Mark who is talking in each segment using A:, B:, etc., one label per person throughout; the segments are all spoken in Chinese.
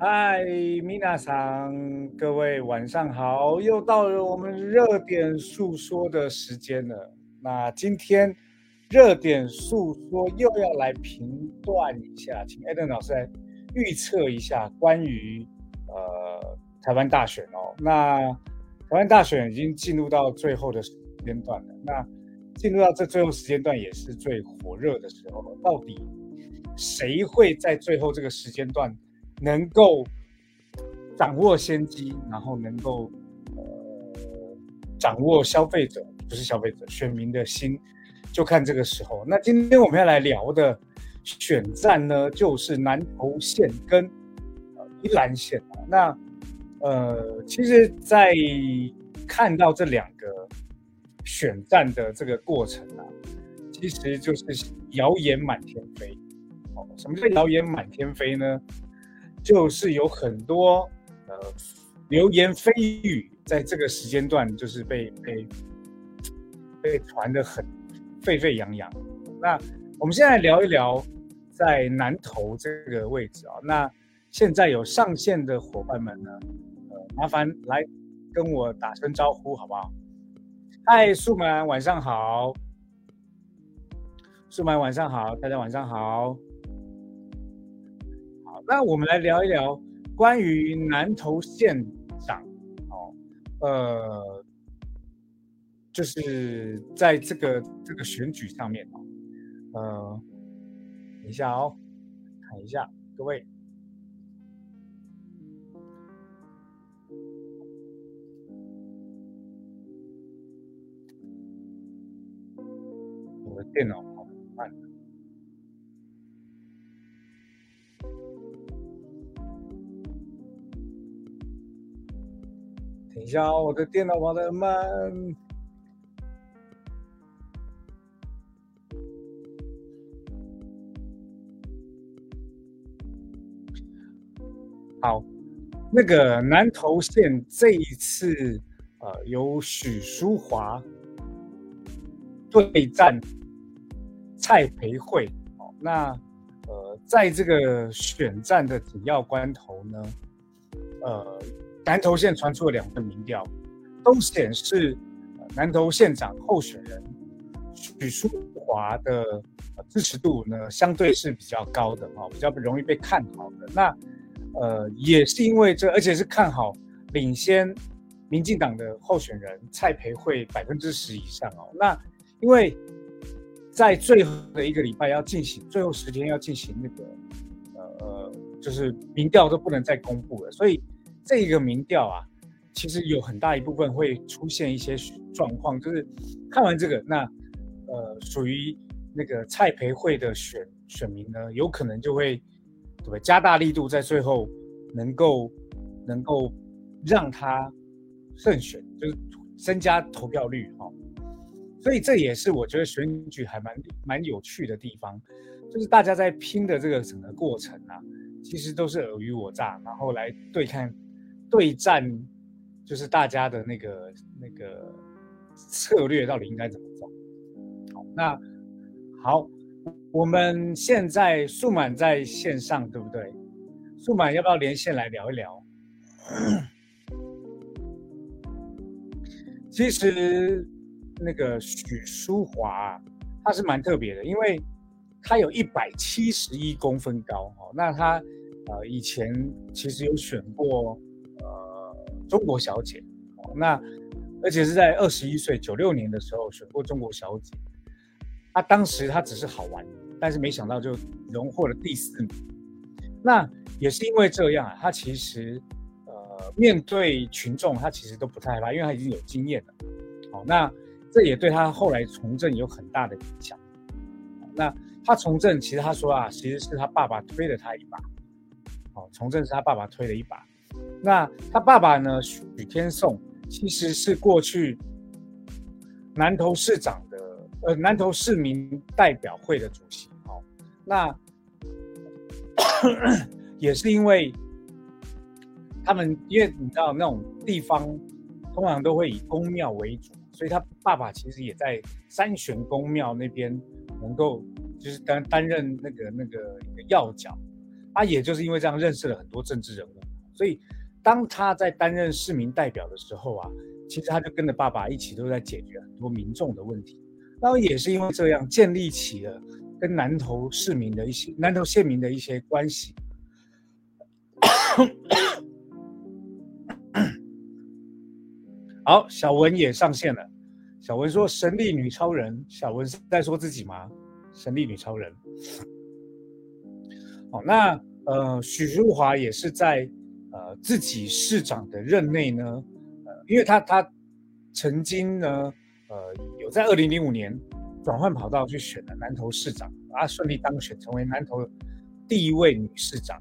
A: 嗨，米娜桑，各位晚上好，又到了我们热点诉说的时间了。那今天热点诉说又要来评断一下，请艾登老师来预测一下关于呃台湾大选哦。那台湾大选已经进入到最后的时间段了，那进入到这最后时间段也是最火热的时候了。到底谁会在最后这个时间段能够掌握先机，然后能够呃掌握消费者不是消费者选民的心，就看这个时候。那今天我们要来聊的选战呢，就是南投县跟呃宜兰县。那呃，其实，在看到这两个选战的这个过程啊，其实就是谣言满天飞。哦，什么叫谣言满天飞呢？就是有很多呃流言蜚语，在这个时间段就是被被被传的很沸沸扬扬。那我们现在聊一聊在南投这个位置啊。那现在有上线的伙伴们呢？呃麻烦来跟我打声招呼，好不好？嗨，素满，晚上好。素满，晚上好，大家晚上好。那我们来聊一聊关于南投县长哦，呃，就是在这个这个选举上面哦，呃，等一下哦，看一下各位。我的电脑好慢。等一下，我的电脑跑得慢。好，那个南投县这一次，呃，由许淑华对战。蔡培慧，哦，那呃，在这个选战的紧要关头呢，呃，南投县传出了两份民调，都显示南投县长候选人许淑华的支持度呢，相对是比较高的，哦，比较容易被看好的。那呃，也是因为这，而且是看好领先民进党的候选人蔡培慧百分之十以上哦。那因为在最后的一个礼拜要进行，最后十天要进行那个，呃，就是民调都不能再公布了。所以这个民调啊，其实有很大一部分会出现一些状况，就是看完这个，那呃，属于那个蔡培慧的选选民呢，有可能就会对不对加大力度，在最后能够能够让他胜选，就是增加投票率哈。所以这也是我觉得选举还蛮蛮有趣的地方，就是大家在拼的这个整个过程啊，其实都是尔虞我诈，然后来对看对战，就是大家的那个那个策略到底应该怎么走。好，那好，我们现在数满在线上，对不对？数满要不要连线来聊一聊？其实。那个许淑华，她是蛮特别的，因为她有一百七十一公分高哦。那她呃以前其实有选过呃中国小姐哦，那而且是在二十一岁九六年的时候选过中国小姐。她当时她只是好玩，但是没想到就荣获了第四名。那也是因为这样啊，她其实呃面对群众，她其实都不太害怕，因为她已经有经验了。好，那。这也对他后来从政有很大的影响。那他从政，其实他说啊，其实是他爸爸推了他一把。哦，从政是他爸爸推了一把。那他爸爸呢，许天颂，其实是过去南投市长的，呃，南投市民代表会的主席。哦，那 也是因为他们，因为你知道那种地方，通常都会以公庙为主。所以他爸爸其实也在三玄宫庙那边能够就是担担任那个那个一个要角，啊，也就是因为这样认识了很多政治人物，所以当他在担任市民代表的时候啊，其实他就跟着爸爸一起都在解决很多民众的问题。然后也是因为这样建立起了跟南投市民的一些南投县民的一些关系。好，小文也上线了。小文说：“神力女超人。”小文是在说自己吗？神力女超人。好，那呃，许淑华也是在自己市长的任内呢，呃，因为他他曾经呢，呃，有在二零零五年转换跑道去选了南投市长，啊，顺利当选成为南投第一位女市长。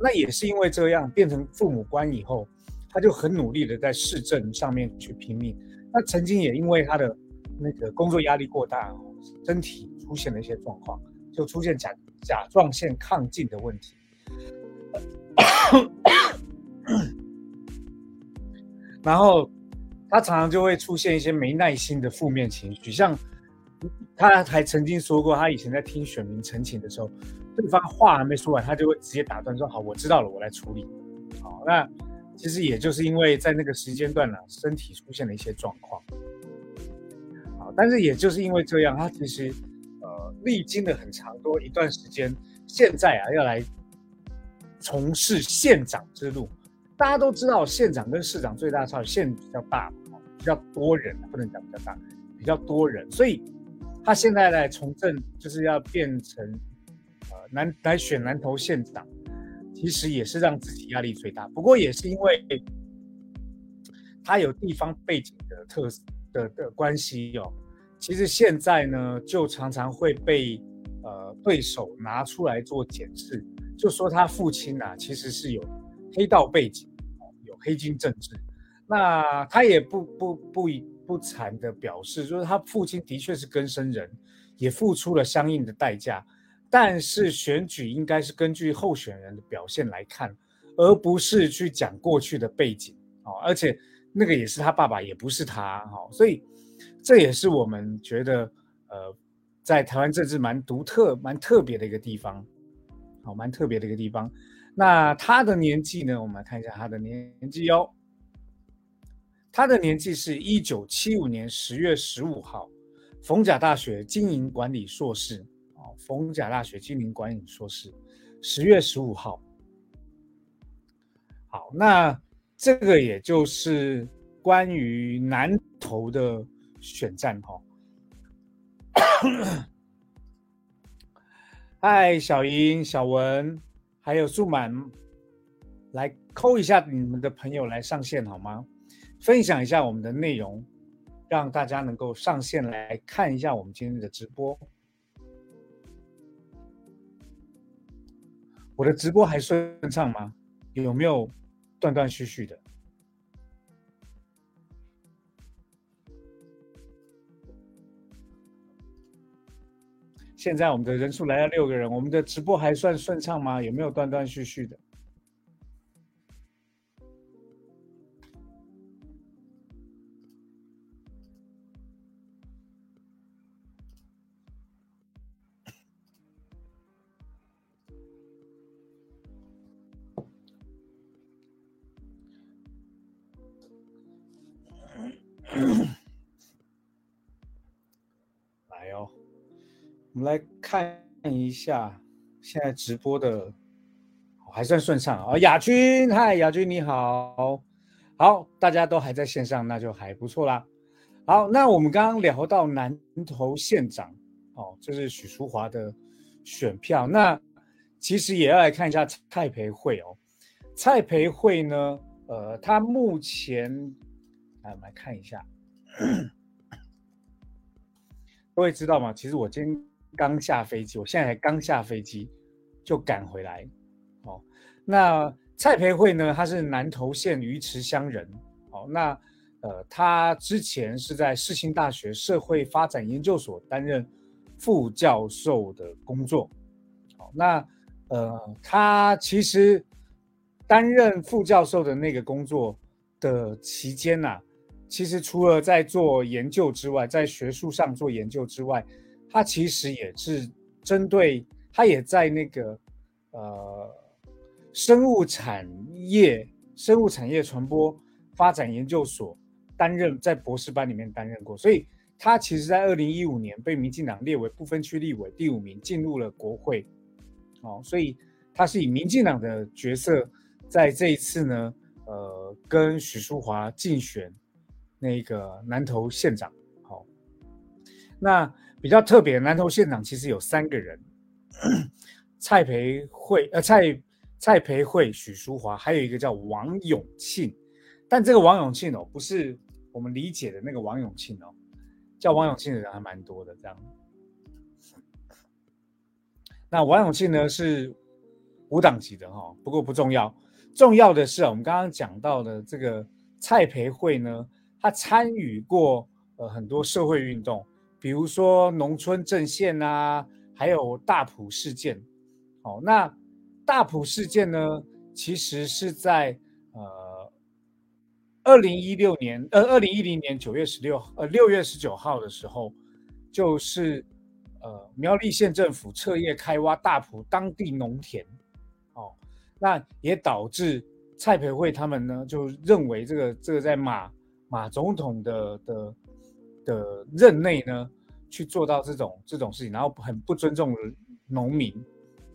A: 那也是因为这样，变成父母官以后，他就很努力的在市政上面去拼命。那曾经也因为他的那个工作压力过大，身体出现了一些状况，就出现甲甲状腺亢进的问题。然后他常常就会出现一些没耐心的负面情绪，像他还曾经说过，他以前在听选民陈情的时候。对方话还没说完，他就会直接打断说：“好，我知道了，我来处理。”好，那其实也就是因为在那个时间段呢，身体出现了一些状况。好，但是也就是因为这样，他其实呃历经了很长多一段时间，现在啊要来从事县长之路。大家都知道，县长跟市长最大差，县比较大，比较多人，不能讲比较大，比较多人，所以他现在来从政就是要变成呃。南来选南投县长，其实也是让自己压力最大。不过也是因为他有地方背景的特的的关系哦。其实现在呢，就常常会被呃对手拿出来做检视，就说他父亲啊，其实是有黑道背景，黑金政治。那他也不不不不惨的表示，就是他父亲的确是根生人，也付出了相应的代价。但是选举应该是根据候选人的表现来看，而不是去讲过去的背景哦。而且那个也是他爸爸，也不是他哈。所以这也是我们觉得呃，在台湾政治蛮独特、蛮特别的一个地方，好，蛮特别的一个地方。那他的年纪呢？我们来看一下他的年纪哦。他的年纪是一九七五年十月十五号，逢甲大学经营管理硕士。逢甲大学经营管理硕士，十月十五号。好，那这个也就是关于南投的选战哈。嗨，小英、小文，还有素满，来扣一下你们的朋友来上线好吗？分享一下我们的内容，让大家能够上线来看一下我们今天的直播。我的直播还顺畅吗？有没有断断续续的？现在我们的人数来了六个人，我们的直播还算顺畅吗？有没有断断续续的？看一下现在直播的，还算顺畅啊。亚军，嗨，亚军你好，好，大家都还在线上，那就还不错啦。好，那我们刚刚聊到南投县长，哦，这是许淑华的选票。那其实也要来看一下蔡培慧哦。蔡培慧呢，呃，他目前。来，我们来看一下，各位知道吗？其实我今天刚下飞机，我现在才刚下飞机就赶回来。哦，那蔡培慧呢？他是南投县鱼池乡人。哦，那呃，他之前是在世新大学社会发展研究所担任副教授的工作。好，那呃，他其实担任副教授的那个工作的期间呐。其实除了在做研究之外，在学术上做研究之外，他其实也是针对他也在那个呃生物产业生物产业传播发展研究所担任在博士班里面担任过，所以他其实在二零一五年被民进党列为不分区立委第五名，进入了国会。哦，所以他是以民进党的角色在这一次呢，呃，跟许淑华竞选那个南投县长。好，那比较特别的南投县长其实有三个人。蔡培慧，呃，蔡蔡培慧、许淑华，还有一个叫王永庆，但这个王永庆哦，不是我们理解的那个王永庆哦，叫王永庆的人还蛮多的这样。那王永庆呢是无党籍的哈，不过不重要，重要的是啊，我们刚刚讲到的这个蔡培慧呢，他参与过呃很多社会运动，比如说农村阵线啊。还有大埔事件，好，那大埔事件呢，其实是在呃二零一六年，呃二零一零年九月十六，呃六月十九号的时候，就是呃苗栗县政府彻夜开挖大埔当地农田，哦，那也导致蔡培慧他们呢就认为这个这个在马马总统的的的任内呢。去做到这种这种事情，然后很不尊重农民，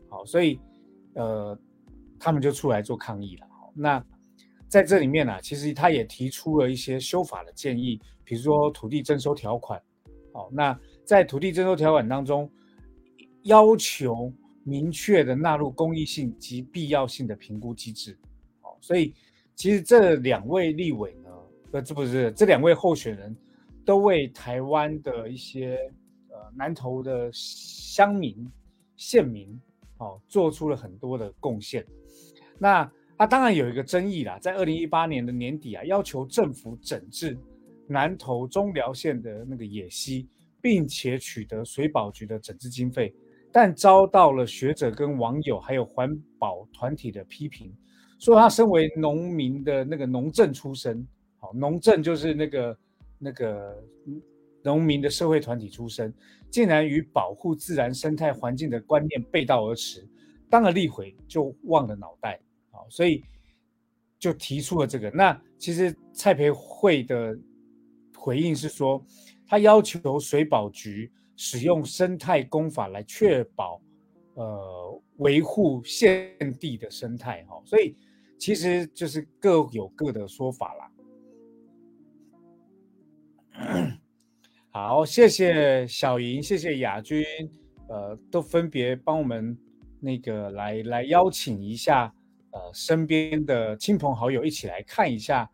A: 好，所以呃，他们就出来做抗议了。好，那在这里面呢，其实他也提出了一些修法的建议，比如说土地征收条款。好，那在土地征收条款当中，要求明确的纳入公益性及必要性的评估机制。好，所以其实这两位立委呢，呃，这不是这两位候选人。都为台湾的一些呃南投的乡民、县民，哦，做出了很多的贡献。那他当然有一个争议啦，在二零一八年的年底啊，要求政府整治南投中寮县的那个野溪，并且取得水保局的整治经费，但遭到了学者跟网友还有环保团体的批评，说他身为农民的那个农政出身，好，农政就是那个。那个农民的社会团体出身，竟然与保护自然生态环境的观念背道而驰，当了立委就忘了脑袋啊！所以就提出了这个。那其实蔡培慧的回应是说，他要求水保局使用生态工法来确保呃维护现地的生态哈。所以其实就是各有各的说法啦。好，谢谢小莹，谢谢亚军，呃，都分别帮我们那个来来邀请一下，呃，身边的亲朋好友一起来看一下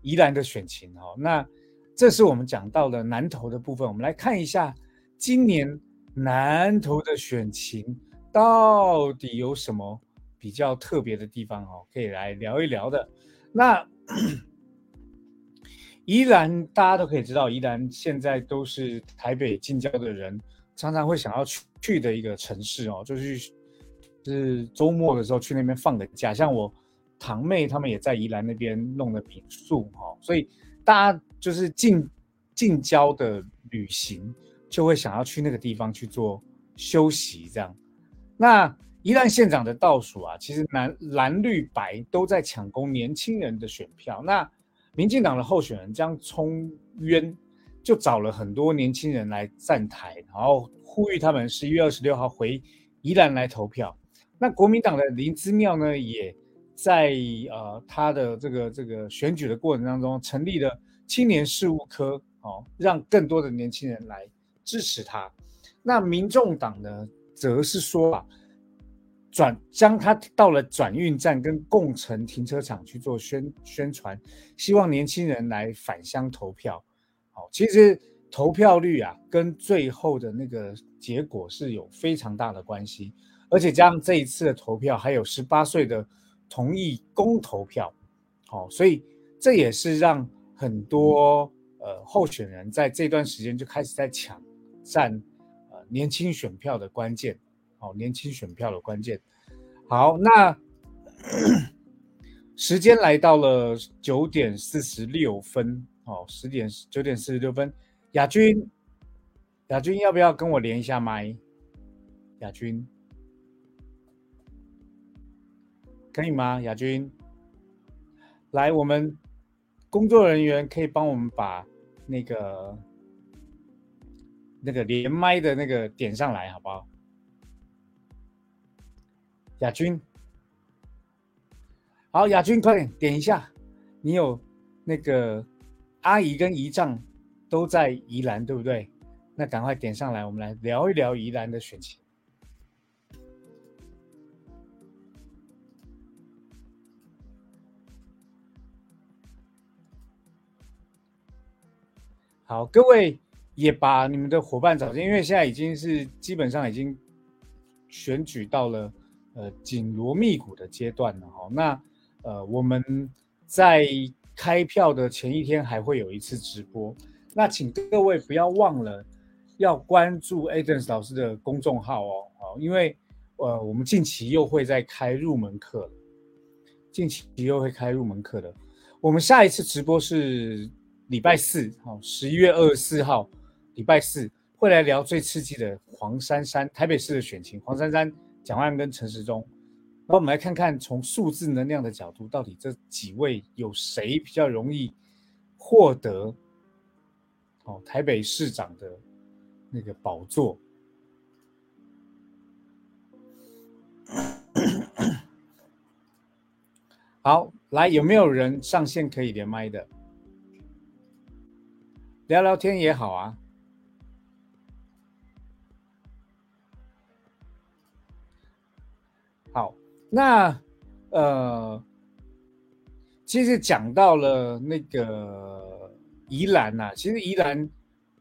A: 宜兰的选情哦。那这是我们讲到的南投的部分，我们来看一下今年南投的选情到底有什么比较特别的地方哦，可以来聊一聊的。那。宜兰大家都可以知道，宜兰现在都是台北近郊的人常常会想要去去的一个城市哦，就是就是周末的时候去那边放个假。像我堂妹他们也在宜兰那边弄了民宿哈，所以大家就是近近郊的旅行就会想要去那个地方去做休息这样。那宜兰县长的倒数啊，其实蓝蓝绿白都在抢攻年轻人的选票。那民进党的候选人江聪渊就找了很多年轻人来站台，然后呼吁他们十一月二十六号回宜兰来投票。那国民党的林之妙呢，也在呃他的这个这个选举的过程当中，成立了青年事务科，哦，让更多的年轻人来支持他。那民众党呢，则是说啊。转将他到了转运站跟共乘停车场去做宣宣传，希望年轻人来返乡投票。好，其实投票率啊，跟最后的那个结果是有非常大的关系。而且加上这一次的投票，还有十八岁的同意公投票，好，所以这也是让很多呃候选人在这段时间就开始在抢占呃年轻选票的关键。好，年轻选票的关键。好，那 时间来到了九点四十六分。哦，十点九点四十六分，亚军，亚军要不要跟我连一下麦？亚军，可以吗？亚军，来，我们工作人员可以帮我们把那个那个连麦的那个点上来，好不好？亚军，好，亚军，快点点一下。你有那个阿姨跟姨丈都在宜兰，对不对？那赶快点上来，我们来聊一聊宜兰的选情。好，各位也把你们的伙伴找进，因为现在已经是基本上已经选举到了呃紧锣密鼓的阶段了哈。那呃我们在开票的前一天还会有一次直播，那请各位不要忘了要关注 Adams 老师的公众号哦，好，因为呃我们近期又会再开入门课，近期又会开入门课的，我们下一次直播是。礼拜四，好，十一月二十四号，礼拜四会来聊最刺激的黄珊珊台北市的选情。黄珊珊、蒋万跟陈时中，那我们来看看从数字能量的角度，到底这几位有谁比较容易获得哦台北市长的那个宝座？好，来，有没有人上线可以连麦的？聊聊天也好啊。那呃，其实讲到了那个宜兰呐，其实宜兰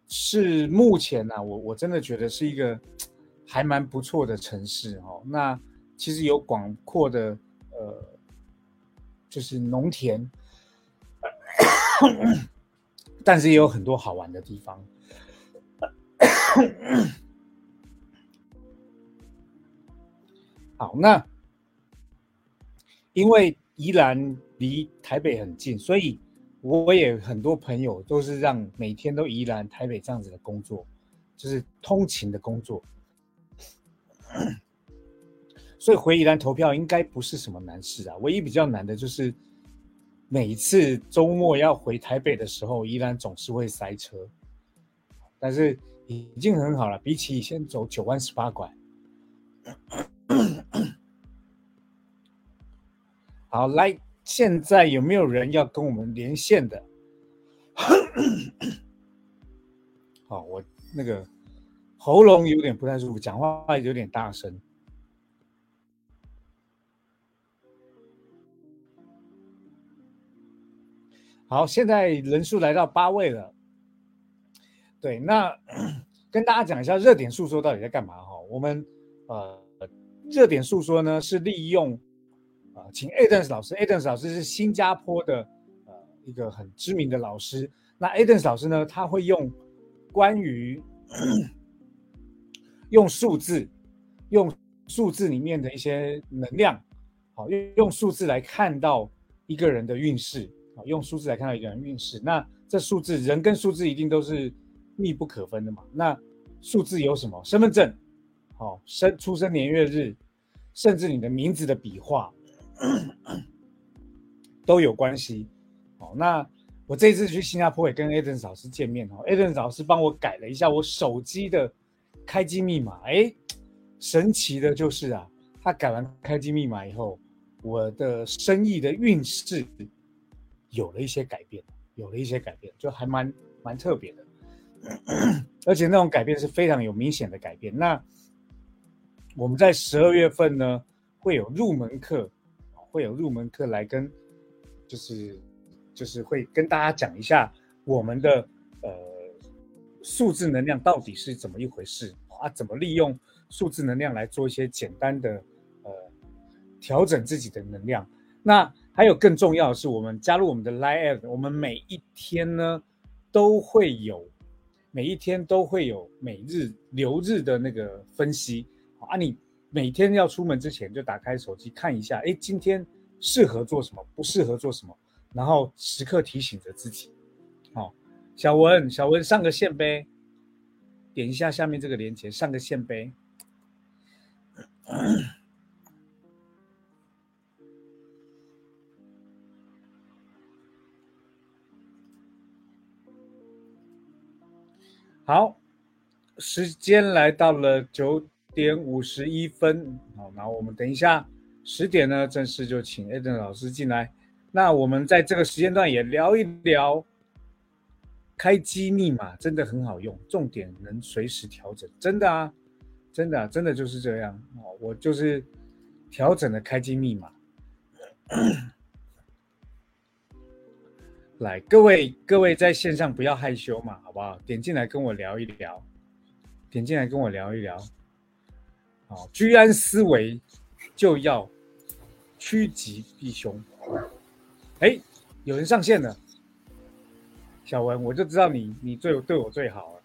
A: 是目前呐，我我真的觉得是一个还蛮不错的城市哦。那其实有广阔的呃，就是农田。但是也有很多好玩的地方。好，那因为宜兰离台北很近，所以我也很多朋友都是让每天都宜兰台北这样子的工作，就是通勤的工作。所以回宜兰投票应该不是什么难事啊，唯一比较难的就是。每次周末要回台北的时候，依然总是会塞车，但是已经很好了，比起以前走九弯十八拐。好，来，现在有没有人要跟我们连线的？好，我那个喉咙有点不太舒服，讲话有点大声。好，现在人数来到八位了。对，那 跟大家讲一下热点诉说到底在干嘛哈？我们呃，热点诉说呢是利用，请 Adams 老师，Adams 老师是新加坡的呃一个很知名的老师。那 Adams 老师呢，他会用关于用数字，用数字里面的一些能量，好，用用数字来看到一个人的运势。好用数字来看到一个人运势，那这数字人跟数字一定都是密不可分的嘛？那数字有什么？身份证，好，生出生年月日，甚至你的名字的笔画 都有关系。哦，那我这次去新加坡也跟 a d e n 老师见面哦 a d e n 老师帮我改了一下我手机的开机密码。哎，神奇的就是啊，他改完开机密码以后，我的生意的运势。有了一些改变，有了一些改变，就还蛮蛮特别的，而且那种改变是非常有明显的改变。那我们在十二月份呢，会有入门课，会有入门课来跟，就是就是会跟大家讲一下我们的呃数字能量到底是怎么一回事啊？怎么利用数字能量来做一些简单的呃调整自己的能量？那还有更重要的是，我们加入我们的 Live，我们每一天呢都会有，每一天都会有每日流日的那个分析啊。你每天要出门之前就打开手机看一下哎今天适合做什么不适合做什么然后时刻提醒着自己。好小文小文上个线呗。点一下下面这个链接上个线呗。好时间来到了九点五十一分，好，那我们等一下十点呢，正式就请 Eden 老师进来。那我们在这个时间段也聊一聊开机密码，真的很好用，重点能随时调整，真的啊，真的真的就是这样哦，我就是调整了开机密码。来，各位各位在线上不要害羞嘛，好不好？点进来跟我聊一聊，点进来跟我聊一聊。好，居安思危就要趋吉避凶。哎，有人上线了，小文，我就知道你你最对我最好了。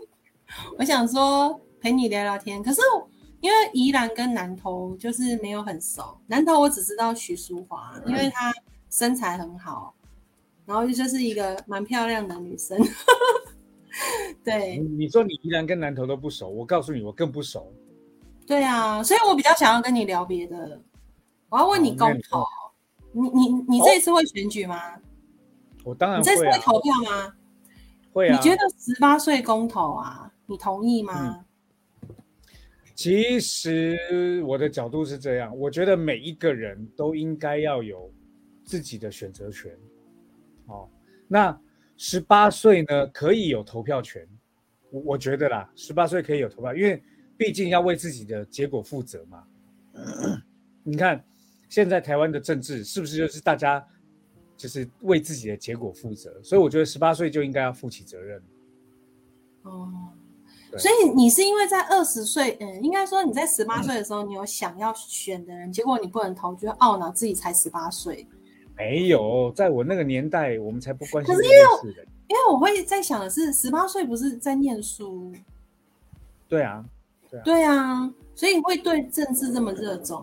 B: 我想说陪你聊聊天，可是因为宜兰跟南投就是没有很熟，南投我只知道徐淑华，因为她身材很好。然后就是一个蛮漂亮的女生，对。
A: 你说你依然跟南投都不熟，我告诉你，我更不熟。
B: 对啊，所以我比较想要跟你聊别的。我要问你公投，你你你这一次会选举吗？
A: 我当然。
B: 你这次会投票吗？
A: 会啊。
B: 你觉得十八岁公投啊，你同意吗？
A: 其实我的角度是这样，我觉得每一个人都应该要有自己的选择权。哦，那十八岁呢可以有投票权，我我觉得啦，十八岁可以有投票，因为毕竟要为自己的结果负责嘛。你看现在台湾的政治是不是就是大家就是为自己的结果负责？所以我觉得十八岁就应该要负起责任。
B: 哦，所以你是因为在二十岁，嗯，应该说你在十八岁的时候，你有想要选的人，结果你不能投，就懊恼自己才十八岁。
A: 没有，在我那个年代，我们才不关心
B: 这件事的。因为我会在想的是，十八岁不是在念书？
A: 对啊，对啊，
B: 对啊，所以会对政治这么热衷？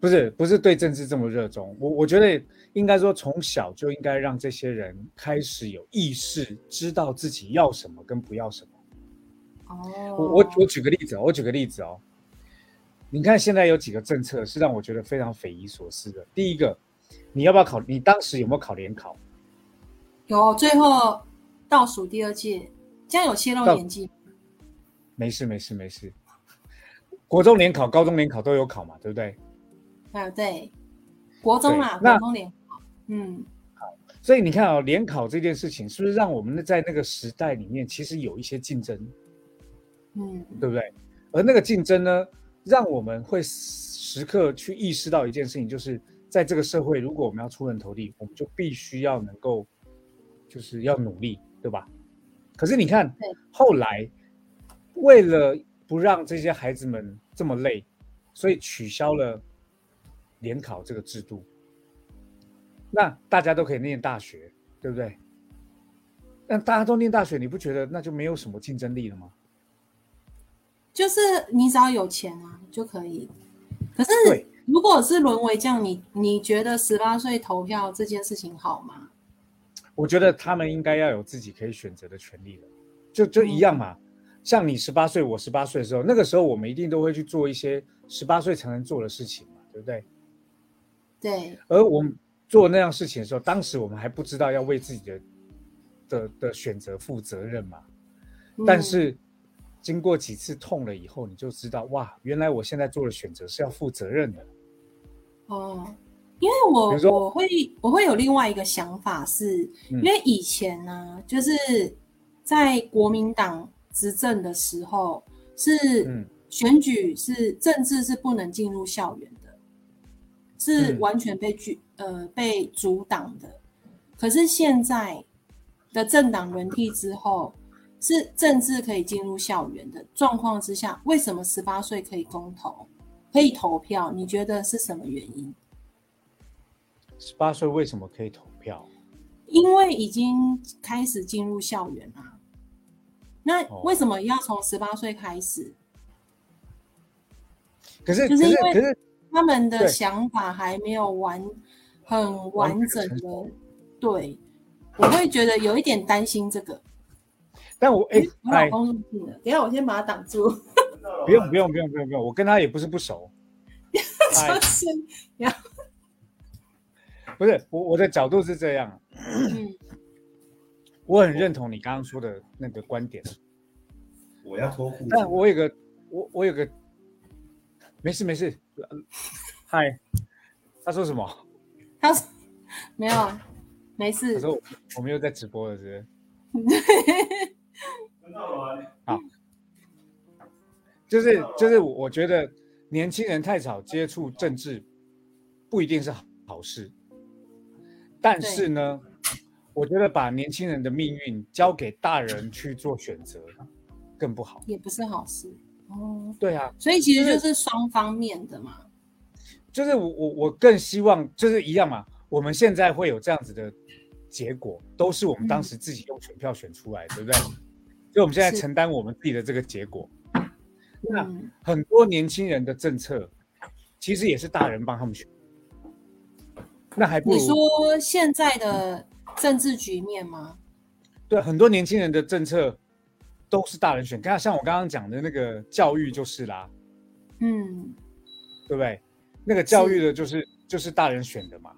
A: 不是，不是对政治这么热衷。我我觉得应该说，从小就应该让这些人开始有意识，知道自己要什么跟不要什么。哦，我我我举个例子，我举个例子哦。你看，现在有几个政策是让我觉得非常匪夷所思的。第一个，你要不要考？你当时有没有考联考？
B: 有，最后倒数第二届，这样有泄露年纪？
A: 没事，没事，没事。国中联考、高中联考都有考嘛，对不对？
B: 啊，对，国中嘛，国中联考。嗯，
A: 好。所以你看啊，联考这件事情是不是让我们在那个时代里面其实有一些竞争？嗯，对不对？而那个竞争呢？让我们会时刻去意识到一件事情，就是在这个社会，如果我们要出人头地，我们就必须要能够，就是要努力，对吧？可是你看，后来为了不让这些孩子们这么累，所以取消了联考这个制度。那大家都可以念大学，对不对？那大家都念大学，你不觉得那就没有什么竞争力了吗？
B: 就是你只要有钱啊就可以，可是如果是沦为这样，你你觉得十八岁投票这件事情好吗？
A: 我觉得他们应该要有自己可以选择的权利了，就就一样嘛。像你十八岁，我十八岁的时候，那个时候我们一定都会去做一些十八岁才能做的事情嘛，对不对？
B: 对。
A: 而我们做那样事情的时候，当时我们还不知道要为自己的的的选择负责任嘛，但是。经过几次痛了以后，你就知道哇，原来我现在做的选择是要负责任的。
B: 哦，因为我我会我会有另外一个想法，是因为以前呢，就是在国民党执政的时候，是选举是政治是不能进入校园的，是完全被拒呃被阻挡的。可是现在的政党轮替之后。是政治可以进入校园的状况之下，为什么十八岁可以公投，可以投票？你觉得是什么原因？
A: 十八岁为什么可以投票？
B: 因为已经开始进入校园啊。那为什么要从十八岁开始？
A: 可是，
B: 就是因
A: 为
B: 他们的想法还没有完很完整的。对，我会觉得有一点担心这个。
A: 但我哎，
B: 我老公入境了，等下我先把他挡住。
A: 不用不用不用不用不用，我跟他也不是不熟。
B: 就是，
A: 不是我我的角度是这样。嗯。我很认同你刚刚说的那个观点。
C: 我要脱裤，
A: 但我有个，我我有个，没事没事。嗨，他说什么？
B: 他说没有，没事。
A: 他说我们又在直播了，是不
C: 是？好，
A: 就是就是，我觉得年轻人太早接触政治，不一定是好事。但是呢，我觉得把年轻人的命运交给大人去做选择。更不好，
B: 也不是好事哦。
A: 对啊，
B: 所以其实就是双方面的嘛。
A: 就是我我我更希望就是一样嘛。我们现在会有这样子的结果，都是我们当时自己用选票选出来，对不对？所以我们现在承担我们自己的这个结果。那很多年轻人的政策，其实也是大人帮他们选。那还不
B: 你说现在的政治局面吗？
A: 对，很多年轻人的政策。都是大人选，看像我刚刚讲的那个教育就是啦，
B: 嗯，
A: 对不对？那个教育的就是就是大人选的嘛。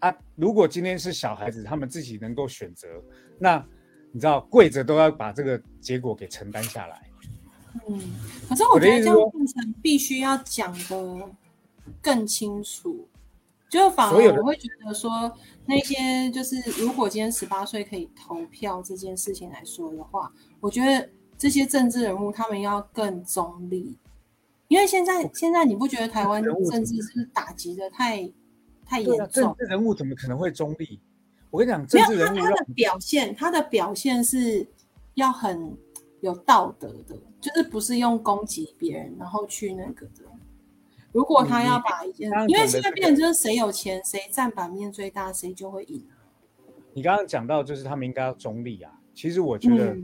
A: 啊，如果今天是小孩子，他们自己能够选择，那你知道跪着都要把这个结果给承担下来。
B: 嗯，可是我觉得这样变成必须要讲的更清楚。就反而我会觉得说，那些就是如果今天十八岁可以投票这件事情来说的话，我觉得这些政治人物他们要更中立，因为现在现在你不觉得台湾政治是打击的太太严重？
A: 政治人物怎么可能会中立？我跟你讲，政治人物
B: 他的表现，他的表现是要很有道德的，就是不是用攻击别人然后去那个的。如果他要把一件，因为现在变成就是谁有钱谁占版面最大，谁就会赢。
A: 你刚刚讲到就是他们应该要中立啊，其实我觉得，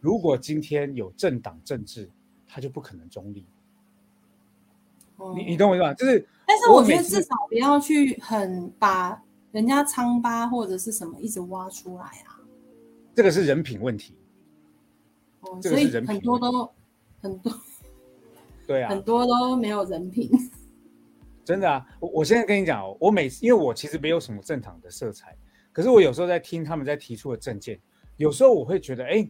A: 如果今天有政党政治，他就不可能中立。你你懂我意思吧？就是，
B: 但是我觉得至少不要去很把人家疮疤或者是什么一直挖出来啊。
A: 这个是人品问题。
B: 哦，所以很多都很多。
A: 对啊，
B: 很多都没有人品。
A: 真的啊，我我现在跟你讲哦，我每次因为我其实没有什么正常的色彩，可是我有时候在听他们在提出的政见，有时候我会觉得，哎，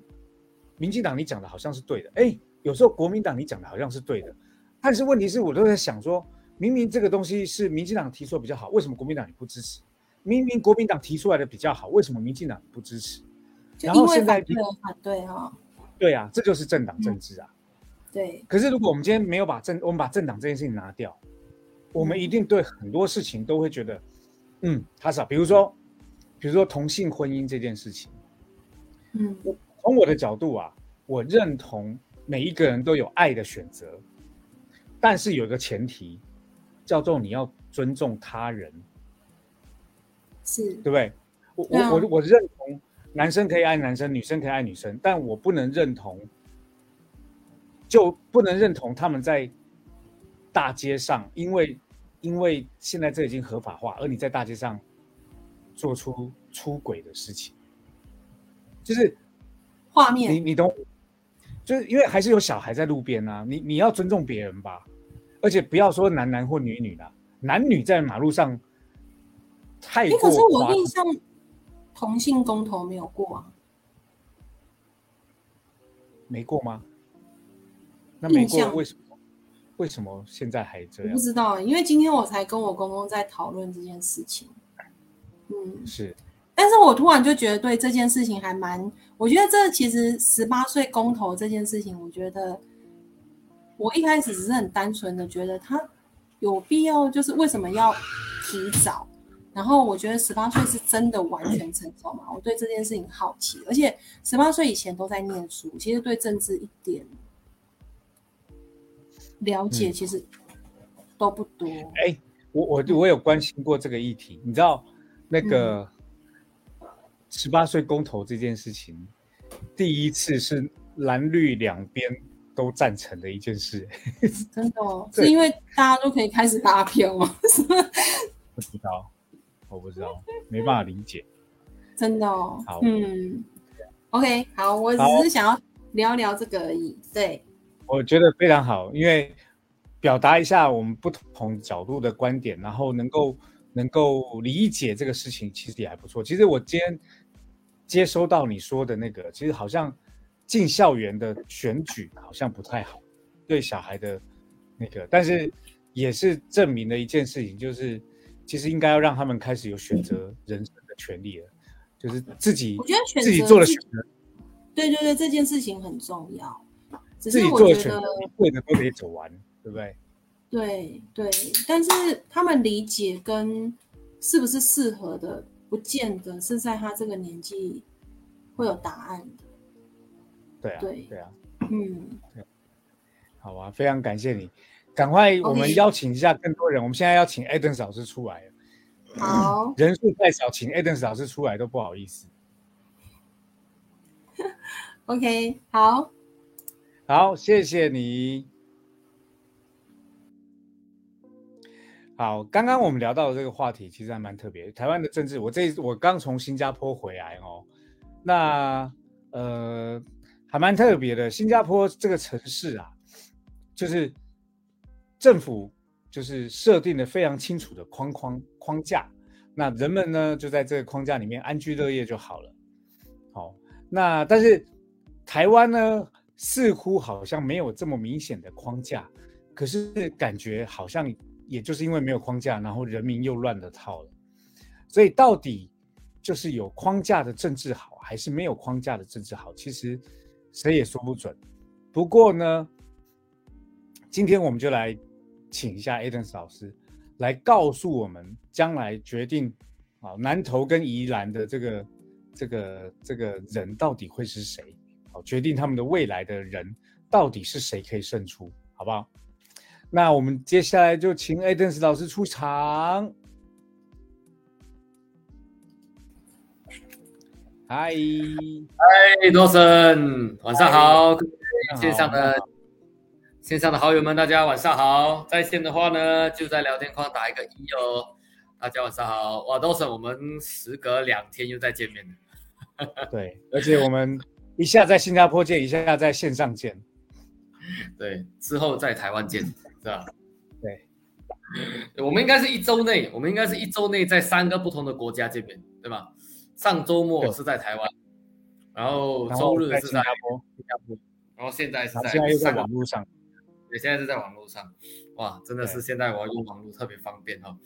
A: 民进党你讲的好像是对的，哎，有时候国民党你讲的好像是对的，但是问题是我都在想说，明明这个东西是民进党提出的比较好，为什么国民党你不支持？明明国民党提出来的比较好，为什么民进党不支持？
B: 然后现在反对哈，
A: 对啊，这就是政党政治啊。
B: 对，
A: 可是如果我们今天没有把政，我们把政党这件事情拿掉，我们一定对很多事情都会觉得，嗯，他少。比如说，比如说同性婚姻这件事情，
B: 嗯，
A: 我从我的角度啊，我认同每一个人都有爱的选择，但是有一个前提，叫做你要尊重他人，
B: 是
A: 对不对？我我我我认同男生可以爱男生，女生可以爱女生，但我不能认同。就不能认同他们在大街上，因为因为现在这已经合法化，而你在大街上做出出轨的事情，就是
B: 画面，
A: 你你懂？就是因为还是有小孩在路边啊，你你要尊重别人吧，而且不要说男男或女女的，男女在马路上太过。
B: 可是我印象同性公投没有过啊，
A: 没过吗？那没过为什么？为什么现在还这样？
B: 不知道，因为今天我才跟我公公在讨论这件事情。
A: 嗯，是。
B: 但是我突然就觉得对这件事情还蛮……我觉得这其实十八岁公投这件事情，我觉得我一开始只是很单纯的觉得他有必要，就是为什么要提早？然后我觉得十八岁是真的完全成熟嘛？我对这件事情好奇，而且十八岁以前都在念书，其实对政治一点。了解其实都不多。
A: 哎，我我我有关心过这个议题。你知道那个十八岁公投这件事情，第一次是蓝绿两边都赞成的一件事。
B: 真的哦？是因为大家都可以开始拉票吗？
A: 不知道，我不知道，没办法理解。
B: 真的哦。好，嗯，OK，好，我只是想要聊聊这个而已。对。
A: 我觉得非常好，因为表达一下我们不同角度的观点，然后能够能够理解这个事情，其实也还不错。其实我今天接收到你说的那个，其实好像进校园的选举好像不太好，对小孩的那个，但是也是证明了一件事情，就是其实应该要让他们开始有选择人生的权利了，就是自己
B: 我觉得
A: 自己做了选择，
B: 对对对，这件事情很重要。
A: 自己做的选择，会的都得走完，对不对？
B: 对对，但是他们理解跟是不是适合的，不见得是在他这个年纪会有答案的。
A: 对啊，
B: 对
A: 对啊，
B: 嗯，
A: 好啊，非常感谢你，赶快我们邀请一下更多人。我们现在要请 Eden 老师出来，
B: 好，
A: 人数太少，请 Eden 老师出来都不好意思。
B: OK，好。
A: 好，谢谢你。好，刚刚我们聊到的这个话题其实还蛮特别。台湾的政治，我这我刚从新加坡回来哦，那呃还蛮特别的。新加坡这个城市啊，就是政府就是设定的非常清楚的框框框架，那人们呢就在这个框架里面安居乐业就好了。好，那但是台湾呢？似乎好像没有这么明显的框架，可是感觉好像也就是因为没有框架，然后人民又乱了套了。所以到底就是有框架的政治好，还是没有框架的政治好？其实谁也说不准。不过呢，今天我们就来请一下 Eden 老师来告诉我们，将来决定啊南投跟宜兰的这个这个这个人到底会是谁？好，决定他们的未来的人到底是谁可以胜出，好不好？那我们接下来就请 Adams 老师出场。嗨，
D: 嗨，罗森，晚上好，线上的线上的好友们，大家晚上好。在线的话呢，就在聊天框打一个一哦。大家晚上好，哇，罗森，我们时隔两天又再见面
A: 了。对，而且我们。一下在新加坡见，一下在线上见，
D: 对，之后在台湾见，是吧？
A: 对，
D: 我们应该是一周内，我们应该是一周内在三个不同的国家见面，对吧？上周末是在台湾，然后周日是在新加坡，新加坡然后现在是在
A: 现在又在网络上，
D: 对，现在是在网络上，哇，真的是现在我要用网络特别方便哈。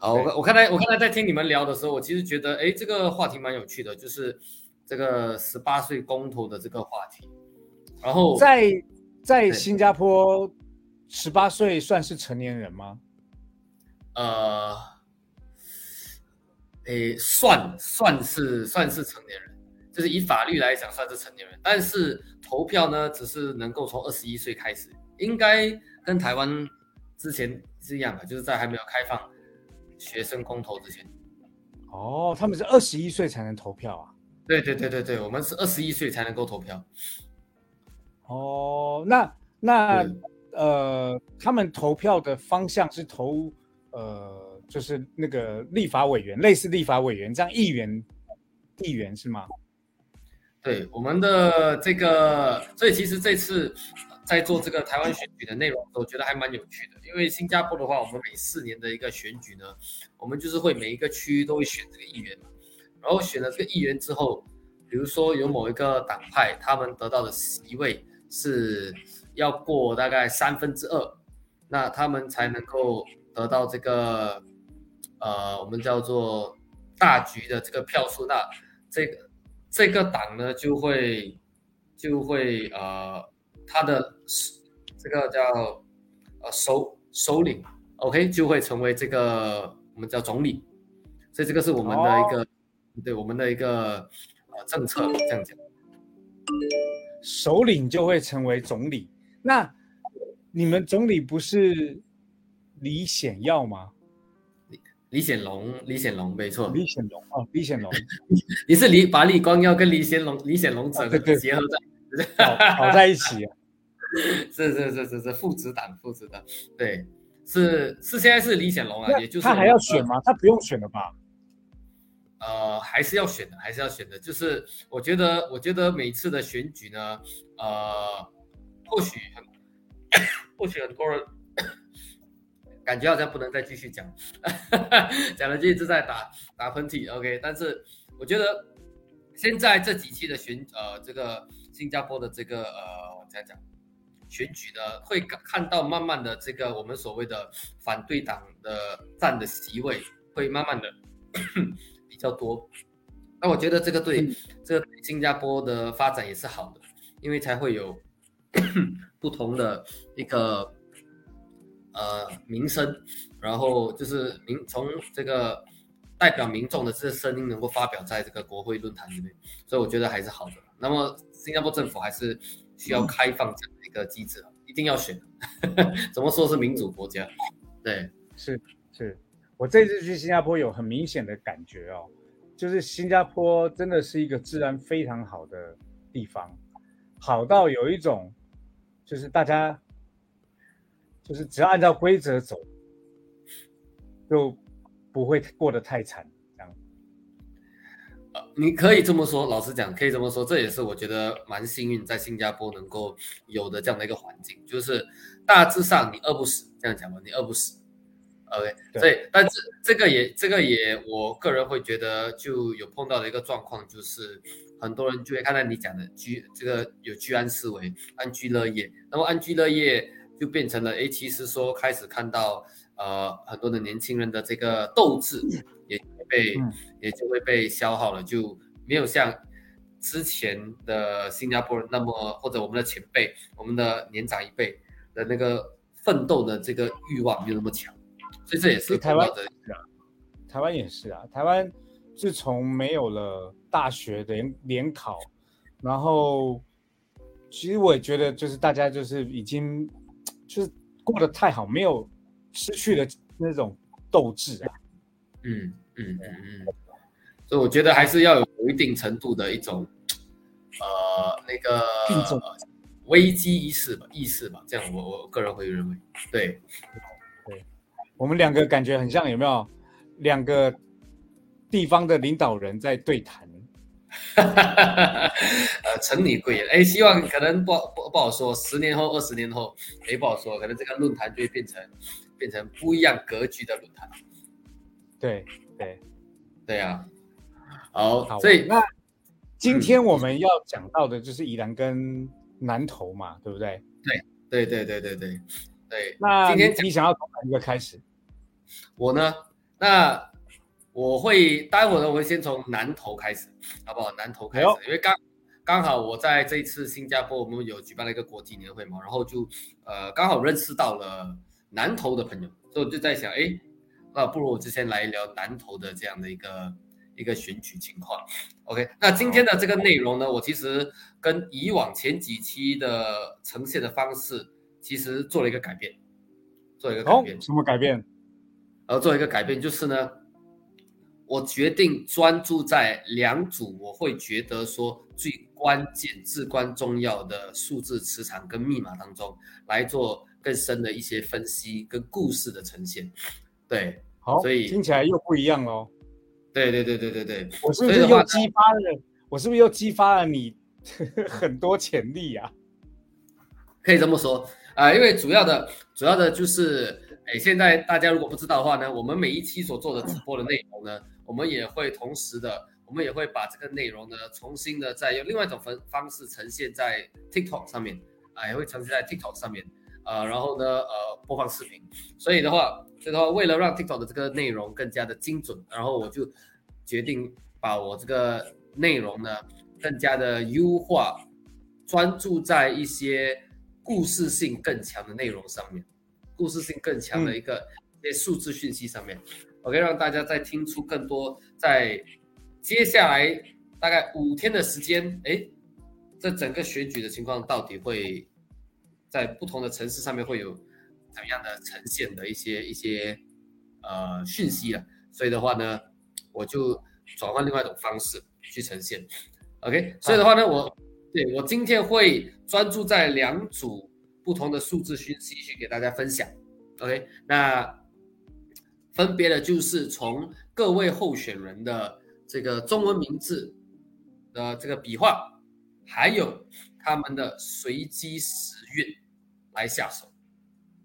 D: 好，我我刚才我刚才在听你们聊的时候，我其实觉得，哎，这个话题蛮有趣的，就是。这个十八岁公投的这个话题，然后
A: 在在新加坡，十八岁算是成年人吗？
D: 呃，诶，算算是算是成年人，就是以法律来讲算是成年人，但是投票呢，只是能够从二十一岁开始，应该跟台湾之前是一样的，就是在还没有开放学生公投之前。
A: 哦，他们是二十一岁才能投票啊。
D: 对对对对对，我们是二十一岁才能够投票。
A: 哦，那那呃，他们投票的方向是投呃，就是那个立法委员，类似立法委员这样，议员，议员是吗？
D: 对，我们的这个，所以其实这次在做这个台湾选举的内容，我觉得还蛮有趣的。因为新加坡的话，我们每四年的一个选举呢，我们就是会每一个区域都会选这个议员嘛。然后选了这个议员之后，比如说有某一个党派，他们得到的席位是要过大概三分之二，那他们才能够得到这个呃，我们叫做大局的这个票数。那这个这个党呢，就会就会呃，他的这个叫呃首首领，OK，就会成为这个我们叫总理。所以这个是我们的一个。对我们的一个呃政策这样讲，
A: 首领就会成为总理。那你们总理不是李显耀吗？
D: 李李显龙，李显龙没错。
A: 李显龙哦，李显龙，
D: 你是李把李光耀跟李显龙、李显龙整个结合
A: 在好在一起啊？
D: 是是是是是父子党，父子党。对，是是现在是李显龙啊，也就是
A: 他还要选吗？他不用选了吧？
D: 呃，还是要选的，还是要选的。就是我觉得，我觉得每次的选举呢，呃，或许很，或许很多人感觉好像不能再继续讲，讲了就一直在打打喷嚏。OK，但是我觉得现在这几期的选呃这个新加坡的这个呃怎样讲选举呢，会看到慢慢的这个我们所谓的反对党的占的席位会慢慢的较多。那我觉得这个对这个新加坡的发展也是好的，因为才会有 不同的一个呃民生，然后就是民从这个代表民众的这个声音能够发表在这个国会论坛里面，所以我觉得还是好的。那么新加坡政府还是需要开放这样的一个机制，一定要选。怎么说是民主国家？对，
A: 是是，我这次去新加坡有很明显的感觉哦。就是新加坡真的是一个治安非常好的地方，好到有一种，就是大家，就是只要按照规则走，就不会过得太惨。这样，
D: 你可以这么说，老实讲，可以这么说，这也是我觉得蛮幸运，在新加坡能够有的这样的一个环境，就是大致上你饿不死，这样讲吧，你饿不死。OK，所以，但是这个也，这个也，我个人会觉得就有碰到的一个状况，就是很多人就会看到你讲的居这个有居安思危、安居乐业，那么安居乐业就变成了，哎，其实说开始看到，呃，很多的年轻人的这个斗志也被也就会被消耗了，就没有像之前的新加坡人那么，或者我们的前辈、我们的年长一辈的那个奋斗的这个欲望没有那么强。所以这也是
A: 台湾的，台湾也是啊。台湾自从没有了大学的联考，然后其实我也觉得，就是大家就是已经就是过得太好，没有失去了那种斗志啊。
D: 嗯嗯嗯嗯。所以我觉得还是要有有一定程度的一种呃那个危机意识吧，意识吧，这样我我个人会认为对。
A: 我们两个感觉很像，有没有？两个地方的领导人在对谈。
D: 呃，成你贵人，哎，希望可能不不不好说，十年后、二十年后，哎，不好说，可能这个论坛就会变成变成不一样格局的论坛。
A: 对对
D: 对啊，好，所以
A: 那今天我们要讲到的就是宜兰跟南投嘛，对不对？
D: 对对对对对对对。
A: 那今天你想要从哪一个开始？
D: 我呢，那我会待会呢，我会先从南投开始，好不好？南投开始，因为刚刚好我在这一次新加坡，我们有举办了一个国际年会嘛，然后就呃刚好认识到了南投的朋友，所以我就在想，哎，那不如我就先来聊南投的这样的一个一个选举情况。OK，那今天的这个内容呢，我其实跟以往前几期的呈现的方式，其实做了一个改变，做一个改变，
A: 什么改变？
D: 而做一个改变就是呢，我决定专注在两组我会觉得说最关键、至关重要的数字磁场跟密码当中来做更深的一些分析跟故事的呈现。对，
A: 好，
D: 所以
A: 听起来又不一样喽。
D: 对对对对对对，
A: 我是不是又激发了？我是不是又激发了你 很多潜力啊？
D: 可以这么说啊，因为主要的、主要的就是。哎，现在大家如果不知道的话呢，我们每一期所做的直播的内容呢，我们也会同时的，我们也会把这个内容呢，重新的再用另外一种方方式呈现在 TikTok 上面，啊，也会呈现在 TikTok 上面，呃，然后呢，呃，播放视频。所以的话，所以的话，为了让 TikTok 的这个内容更加的精准，然后我就决定把我这个内容呢，更加的优化，专注在一些故事性更强的内容上面。故事性更强的一个一些数字讯息上面，OK，让大家再听出更多，在接下来大概五天的时间，哎，这整个选举的情况到底会在不同的城市上面会有怎么样的呈现的一些一些呃讯息了。所以的话呢，我就转换另外一种方式去呈现，OK。所以的话呢，我对我今天会专注在两组。不同的数字讯息去给大家分享，OK，那分别的就是从各位候选人的这个中文名字的这个笔画，还有他们的随机时运来下手。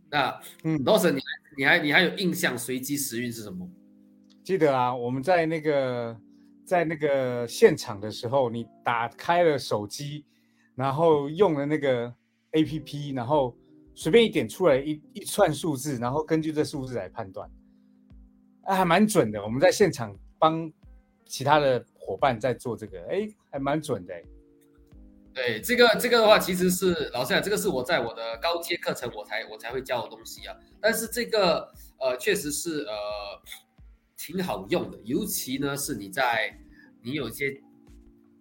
D: 那嗯，罗森，你你还你还有印象随机时运是什么？
A: 记得啊，我们在那个在那个现场的时候，你打开了手机，然后用了那个 A P P，然后随便一点出来一一串数字，然后根据这数字来判断，啊，还蛮准的。我们在现场帮其他的伙伴在做这个，哎，还蛮准的。
D: 对，这个这个的话，其实是老师讲，这个是我在我的高阶课程我才我才会教的东西啊。但是这个呃，确实是呃挺好用的，尤其呢是你在你有些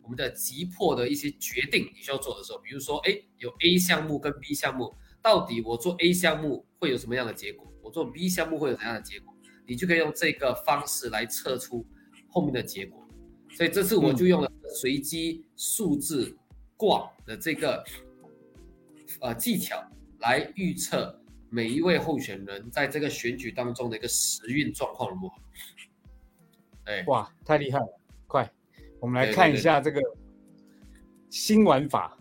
D: 我们的急迫的一些决定你需要做的时候，比如说哎有 A 项目跟 B 项目，到底我做 A 项目会有什么样的结果，我做 B 项目会有怎样的结果，你就可以用这个方式来测出后面的结果。所以这次我就用了随机数字。挂的这个呃技巧来预测每一位候选人在这个选举当中的一个时运状况如何？哎，
A: 哇，太厉害了！快，我们来看一下这个新玩法。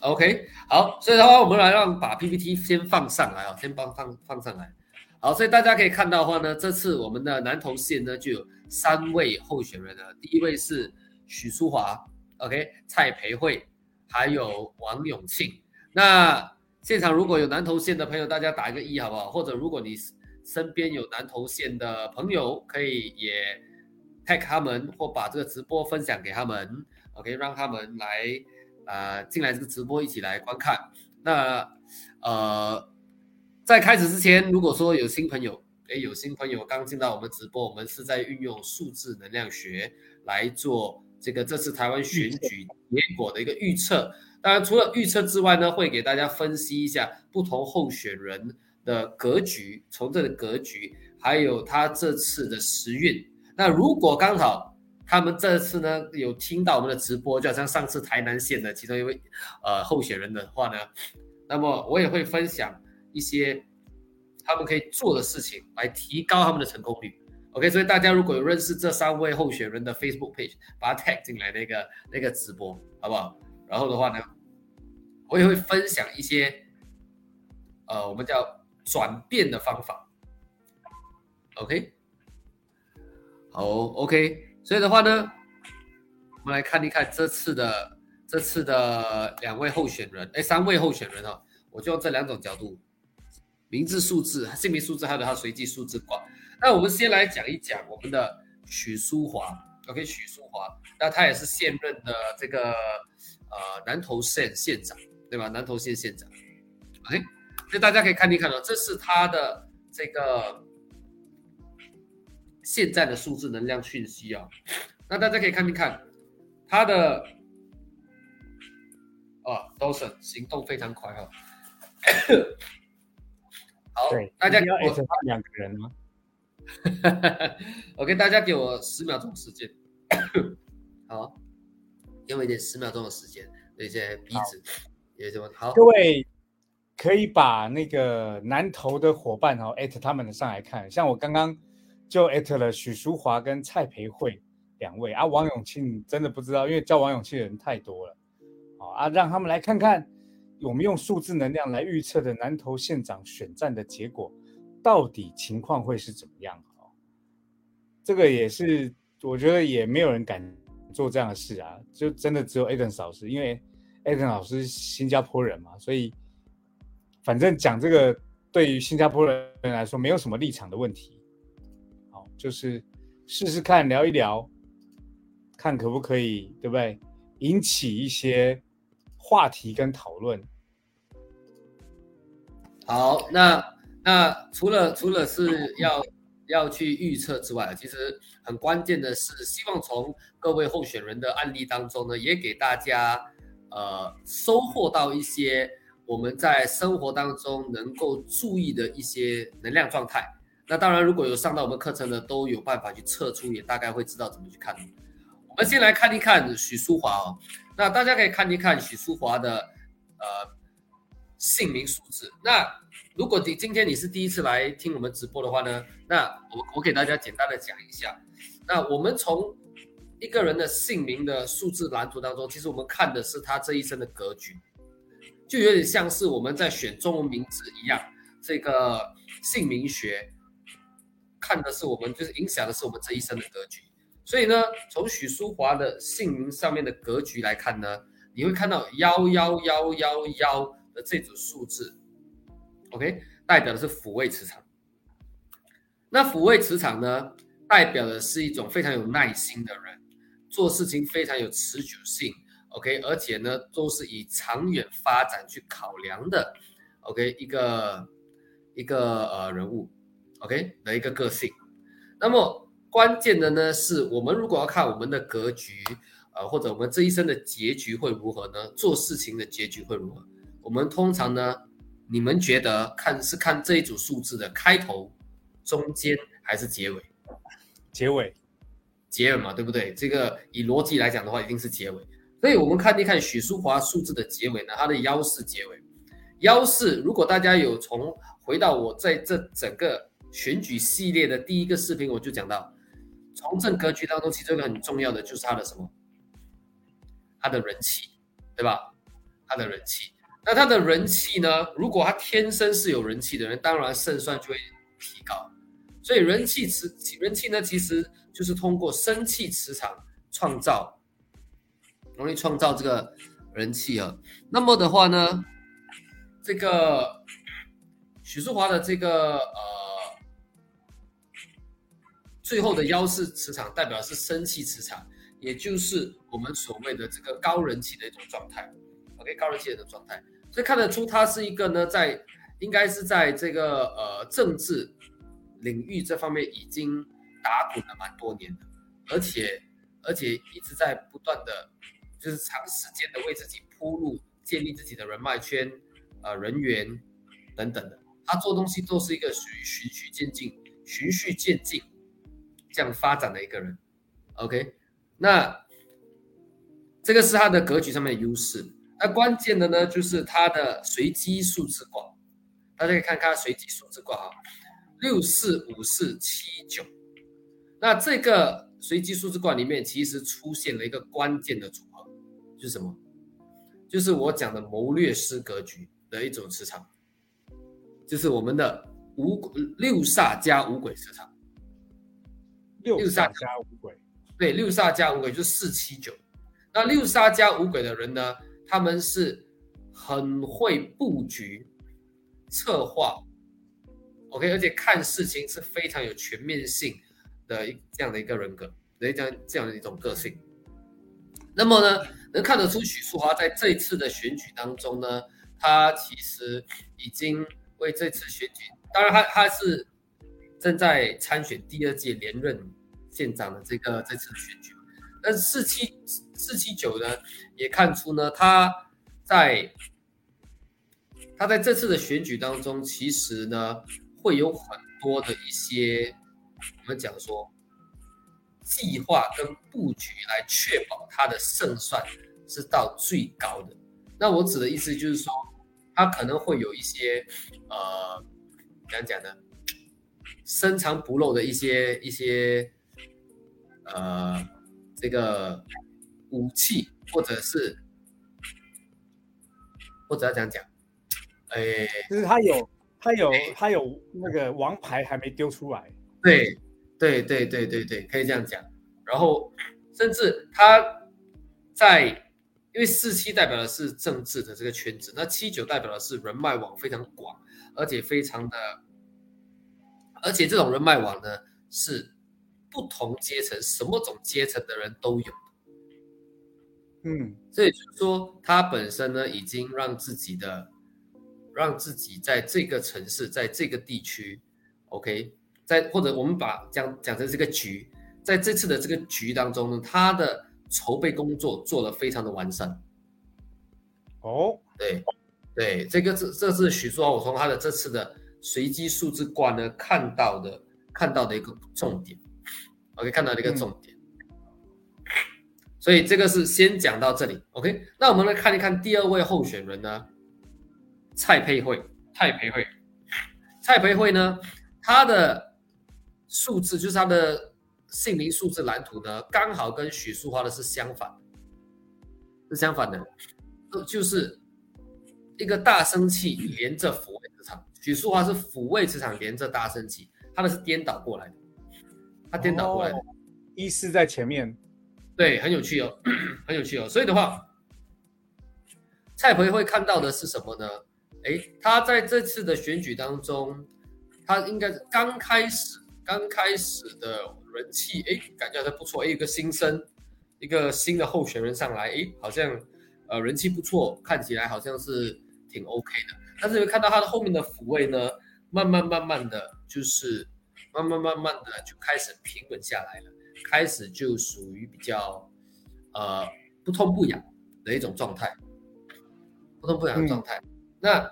D: OK，好，所以的话，我们来让把 PPT 先放上来啊，先帮放放上来。好，所以大家可以看到的话呢，这次我们的南投县呢就有三位候选人呢，第一位是许淑华。OK，蔡培慧，还有王永庆。那现场如果有南投县的朋友，大家打一个一好不好？或者如果你身边有南投县的朋友，可以也 tag 他们，或把这个直播分享给他们。OK，让他们来呃进来这个直播一起来观看。那呃，在开始之前，如果说有新朋友，诶，有新朋友刚进到我们直播，我们是在运用数字能量学来做。这个这次台湾选举结果的一个预测，当然除了预测之外呢，会给大家分析一下不同候选人的格局，从这个格局，还有他这次的时运。那如果刚好他们这次呢有听到我们的直播，就好像上次台南县的其中一位呃候选人的话呢，那么我也会分享一些他们可以做的事情，来提高他们的成功率。OK，所以大家如果有认识这三位候选人的 Facebook page，把它 tag 进来那个那个直播，好不好？然后的话呢，我也会分享一些呃，我们叫转变的方法。OK，好，OK，所以的话呢，我们来看一看这次的这次的两位候选人，哎，三位候选人哈，我就用这两种角度，名字数字、姓名数字，还有他随机数字挂。那我们先来讲一讲我们的许淑华，OK，许淑华，那他也是现任的这个呃南投县县长，对吧？南投县县长，OK，所以大家可以看一看哦，这是他的这个现在的数字能量讯息啊。那大家可以看一看他的啊，都是行动非常快哈。好，大家
A: 要艾特他两个人吗？
D: OK，大家给我十秒钟时间。好，给我一点十秒钟的时间。那些鼻子有什么？好，
A: 各位可以把那个南投的伙伴哈艾特他们上来看。像我刚刚就艾特了许淑华跟蔡培慧两位啊。王永庆真的不知道，因为叫王永庆的人太多了。好啊，让他们来看看我们用数字能量来预测的南投县长选战的结果。到底情况会是怎么样？哦，这个也是，我觉得也没有人敢做这样的事啊，就真的只有 Eden 老师，因为 Eden 老师新加坡人嘛，所以反正讲这个对于新加坡人来说没有什么立场的问题。就是试试看聊一聊，看可不可以，对不对？引起一些话题跟讨论。
D: 好，那。那除了除了是要要去预测之外，其实很关键的是，希望从各位候选人的案例当中呢，也给大家呃收获到一些我们在生活当中能够注意的一些能量状态。那当然，如果有上到我们课程的，都有办法去测出，也大概会知道怎么去看。我们先来看一看许淑华哦，那大家可以看一看许淑华的呃姓名数字，那。如果你今天你是第一次来听我们直播的话呢，那我我给大家简单的讲一下。那我们从一个人的姓名的数字蓝图当中，其实我们看的是他这一生的格局，就有点像是我们在选中文名字一样。这个姓名学看的是我们，就是影响的是我们这一生的格局。所以呢，从许淑华的姓名上面的格局来看呢，你会看到幺幺幺幺幺的这组数字，OK，代表的是抚慰磁场。那抚慰磁场呢，代表的是一种非常有耐心的人，做事情非常有持久性，OK，而且呢，都是以长远发展去考量的，OK，一个一个呃人物，OK 的一个个性。那么关键的呢，是我们如果要看我们的格局，呃，或者我们这一生的结局会如何呢？做事情的结局会如何？我们通常呢，你们觉得看是看这一组数字的开头？中间还是结尾？
A: 结尾，
D: 结尾嘛，对不对？这个以逻辑来讲的话，一定是结尾。所以我们看一看许淑华数字的结尾呢，它的幺四结尾。幺四，如果大家有从回到我在这整个选举系列的第一个视频，我就讲到，从政格局当中，其中一个很重要的就是他的什么？他的人气，对吧？他的人气。那他的人气呢？如果他天生是有人气的人，当然胜算就会提高。所以人气磁人气呢，其实就是通过生气磁场创造，容易创造这个人气啊。那么的话呢，这个许淑华的这个呃最后的幺是磁场代表是生气磁场，也就是我们所谓的这个高人气的一种状态。OK，高人气的一种状态，所以看得出它是一个呢，在应该是在这个呃政治。领域这方面已经打滚了蛮多年的，而且而且一直在不断的，就是长时间的为自己铺路，建立自己的人脉圈，呃人员等等的。他做东西都是一个属于循序渐进、循序渐进这样发展的一个人。OK，那这个是他的格局上面的优势。那关键的呢，就是他的随机数字卦，大家可以看看随机数字卦啊。六四五四七九，那这个随机数字卦里面其实出现了一个关键的组合，就是什么？就是我讲的谋略师格局的一种磁场，就是我们的五六煞加五鬼磁场。
A: 六煞加五鬼，
D: 对，六煞加五鬼就是四七九。那六煞加五鬼的人呢，他们是很会布局、策划。OK，而且看事情是非常有全面性的一这样的一个人格，的这样这样的一种个性。那么呢，能看得出许淑华在这一次的选举当中呢，他其实已经为这次选举，当然他他是正在参选第二届连任县长的这个这次选举，那四七四七九呢，也看出呢他在他在这次的选举当中，其实呢。会有很多的一些，我们讲说计划跟布局来确保他的胜算是到最高的。那我指的意思就是说，他可能会有一些呃，怎样讲呢？深藏不露的一些一些呃，这个武器，或者是或者要这样讲？哎，
A: 就是他有。他有他有那个王牌还没丢出来，
D: 对对对对对对，可以这样讲。然后甚至他在，因为四七代表的是政治的这个圈子，那七九代表的是人脉网非常广，而且非常的，而且这种人脉网呢是不同阶层、什么种阶层的人都有。
A: 嗯，
D: 所以就是说他本身呢已经让自己的。让自己在这个城市，在这个地区，OK，在或者我们把讲讲成这个局，在这次的这个局当中呢，他的筹备工作做得非常的完善。
A: 哦，
D: 对，对，这个这这是许叔啊，我从他的这次的随机数字卦呢看到的，看到的一个重点，OK，看到的一个重点。所以这个是先讲到这里，OK，那我们来看一看第二位候选人呢。蔡佩慧，蔡培慧，蔡培慧呢？他的数字就是他的姓名数字蓝图呢，刚好跟许淑华的是相反，是相反的，就是一个大生气连着抚慰磁场，许淑华是抚慰磁场连着大升级，他的是颠倒过来的，他颠倒过来的。
A: 一四在前面，
D: 对，很有趣哦，很有趣哦。所以的话，蔡培会看到的是什么呢？诶，他在这次的选举当中，他应该是刚开始，刚开始的人气，诶，感觉还不错。诶，一个新生，一个新的候选人上来，诶，好像呃人气不错，看起来好像是挺 OK 的。但是你会看到他的后面的抚慰呢，慢慢慢慢的就是慢慢慢慢的就开始平稳下来了，开始就属于比较呃不痛不痒的一种状态，不痛不痒的状态。那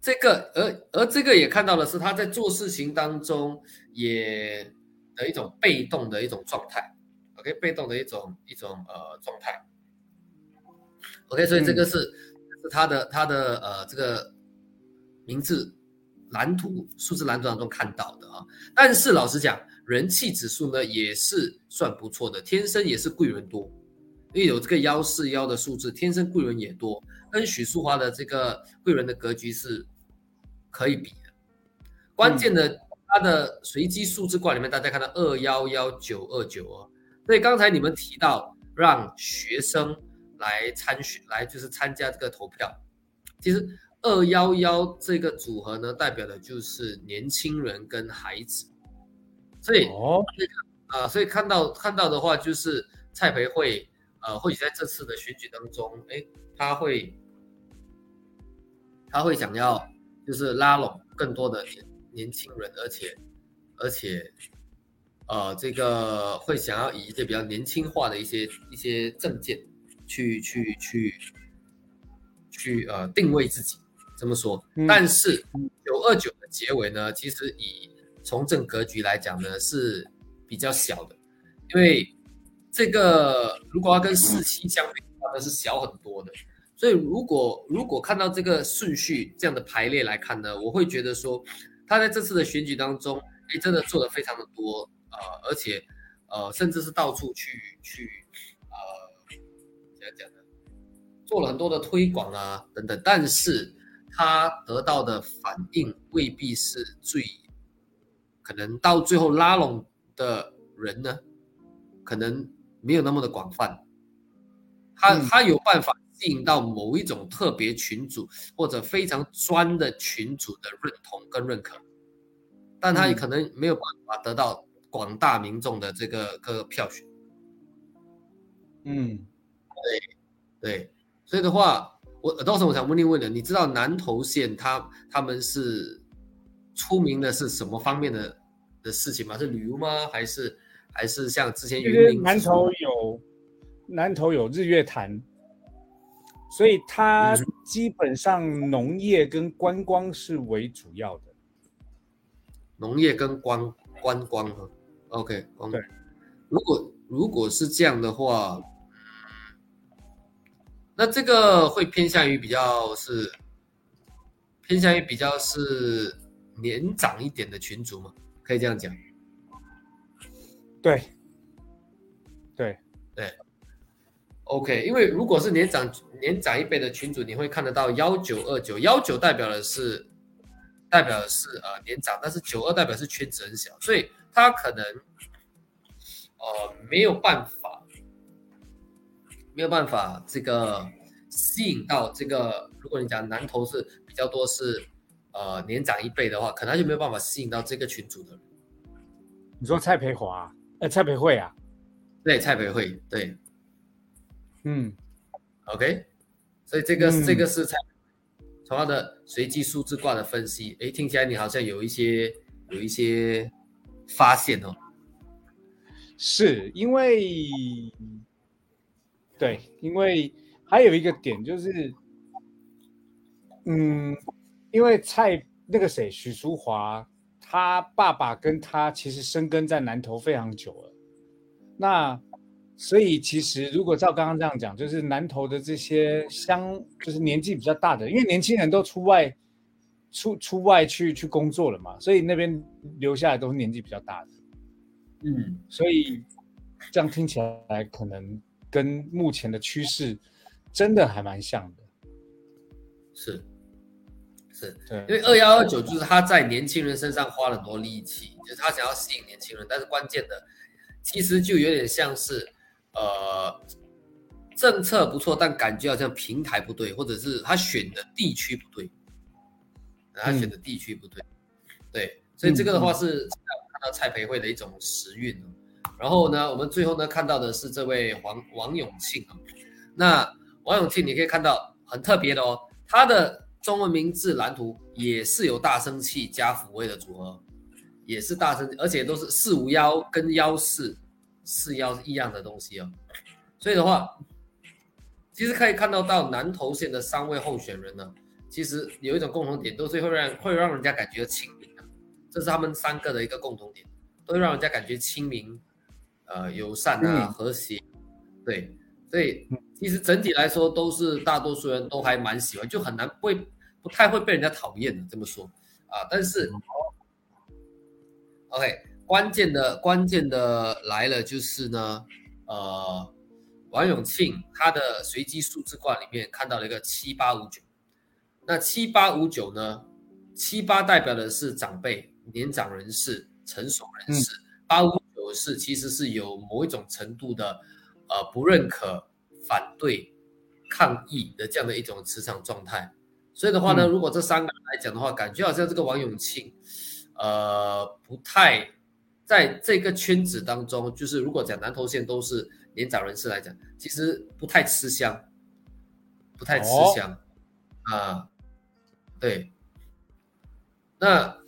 D: 这个，而而这个也看到的是他在做事情当中也的一种被动的一种状态，OK，被动的一种一种呃状态，OK，所以这个是是他的他的呃这个名字蓝图数字蓝图当中看到的啊。但是老实讲，人气指数呢也是算不错的，天生也是贵人多，因为有这个幺四幺的数字，天生贵人也多。跟许淑华的这个贵人的格局是可以比的，关键的它的随机数字卦里面，大家看到二幺幺九二九哦，所以刚才你们提到让学生来参选，来就是参加这个投票，其实二幺幺这个组合呢，代表的就是年轻人跟孩子，所以哦，啊，所以看到看到的话，就是蔡培慧，呃，或许在这次的选举当中，哎，他会。他会想要就是拉拢更多的年年轻人，而且而且呃，这个会想要以一些比较年轻化的一些一些证件去去去去呃定位自己这么说。但是九二九的结尾呢，其实以从政格局来讲呢是比较小的，因为这个如果要跟四七相比的话，那是小很多的。所以，如果如果看到这个顺序这样的排列来看呢，我会觉得说，他在这次的选举当中，哎，真的做的非常的多，呃，而且，呃，甚至是到处去去，做了很多的推广啊，等等。但是，他得到的反应未必是最，可能到最后拉拢的人呢，可能没有那么的广泛。他他有办法。吸引到某一种特别群组或者非常专的群组的认同跟认可，但他也可能没有办法得到广大民众的这个个票选。
A: 嗯，
D: 对对，所以的话，我到时候我想问你问的，你知道南投县他他们是出名的是什么方面的的事情吗？是旅游吗？还是还是像之前云林
A: 南投有南投有日月潭。所以它基本上农业跟观光是为主要的，
D: 农业跟观观光哈，OK，
A: 对。
D: 如果如果是这样的话，那这个会偏向于比较是偏向于比较是年长一点的群主嘛？可以这样讲。
A: 对，对，
D: 对。OK，因为如果是年长年长一辈的群主，你会看得到幺九二九幺九代表的是代表的是呃年长，但是九二代表是圈子很小，所以他可能呃没有办法没有办法这个吸引到这个，如果你讲男同事比较多是呃年长一辈的话，可能就没有办法吸引到这个群组的人。
A: 你说蔡培华呃蔡培慧啊？
D: 对，蔡培慧对。
A: 嗯
D: ，OK，所以这个这个是蔡从他的随机数字卦的分析，哎，听起来你好像有一些有一些发现哦。
A: 是因为，对，因为还有一个点就是，嗯，因为蔡那个谁许淑华，他爸爸跟他其实生根在南投非常久了，那。所以其实，如果照刚刚这样讲，就是南投的这些乡，就是年纪比较大的，因为年轻人都出外出出外去去工作了嘛，所以那边留下来都是年纪比较大的。
D: 嗯，
A: 所以这样听起来，可能跟目前的趋势真的还蛮像的。
D: 是，是，
A: 对，
D: 因为二幺二九就是他在年轻人身上花了很多力气，就是他想要吸引年轻人，但是关键的。其实就有点像是，呃，政策不错，但感觉好像平台不对，或者是他选的地区不对，他选的地区不对，对，所以这个的话是看到蔡培慧的一种时运。然后呢，我们最后呢看到的是这位王王永庆啊，那王永庆你可以看到很特别的哦，他的中文名字蓝图也是有大声气加抚慰的组合。也是大声，而且都是四五幺跟幺四四幺一样的东西哦，所以的话，其实可以看到到南投县的三位候选人呢，其实有一种共同点，都是会让会让人家感觉亲民的，这是他们三个的一个共同点，都会让人家感觉亲民，呃，友善啊，和谐，对，所以其实整体来说都是大多数人都还蛮喜欢，就很难会不太会被人家讨厌的这么说啊，但是。OK，关键的关键的来了，就是呢，呃，王永庆他的随机数字卦里面看到了一个七八五九，那七八五九呢，七八代表的是长辈、年长人士、成熟人士，八五九是其实是有某一种程度的呃不认可、反对、抗议的这样的一种磁场状态，所以的话呢，如果这三个人来讲的话，感觉好像这个王永庆。呃，不太在这个圈子当中，就是如果讲南投县都是年长人士来讲，其实不太吃香，不太吃香啊。对，那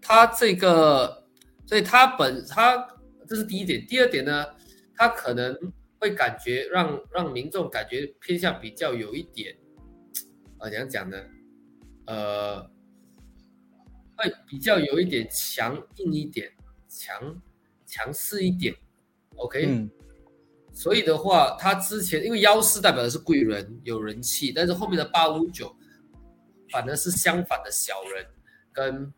D: 他这个，所以他本他这是第一点，第二点呢，他可能会感觉让让民众感觉偏向比较有一点，啊，怎样讲呢？呃。会比较有一点强硬一点，强强势一点，OK，嗯，所以的话，他之前因为幺四代表的是贵人有人气，但是后面的八五九反而是相反的小人，跟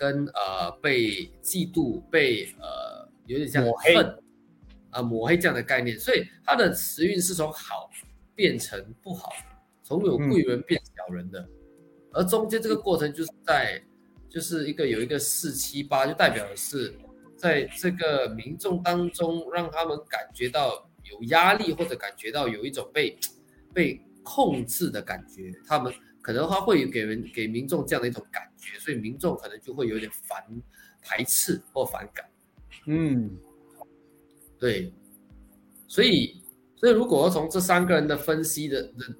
D: 跟呃被嫉妒被呃有点像恨啊抹黑这样的概念，所以他的时运是从好变成不好，从有贵人变小人的，而中间这个过程就是在。就是一个有一个四七八，就代表的是在这个民众当中，让他们感觉到有压力，或者感觉到有一种被被控制的感觉。他们可能他会给人给民众这样的一种感觉，所以民众可能就会有点反、排斥或反感。
A: 嗯，
D: 对。所以，所以如果从这三个人的分析的的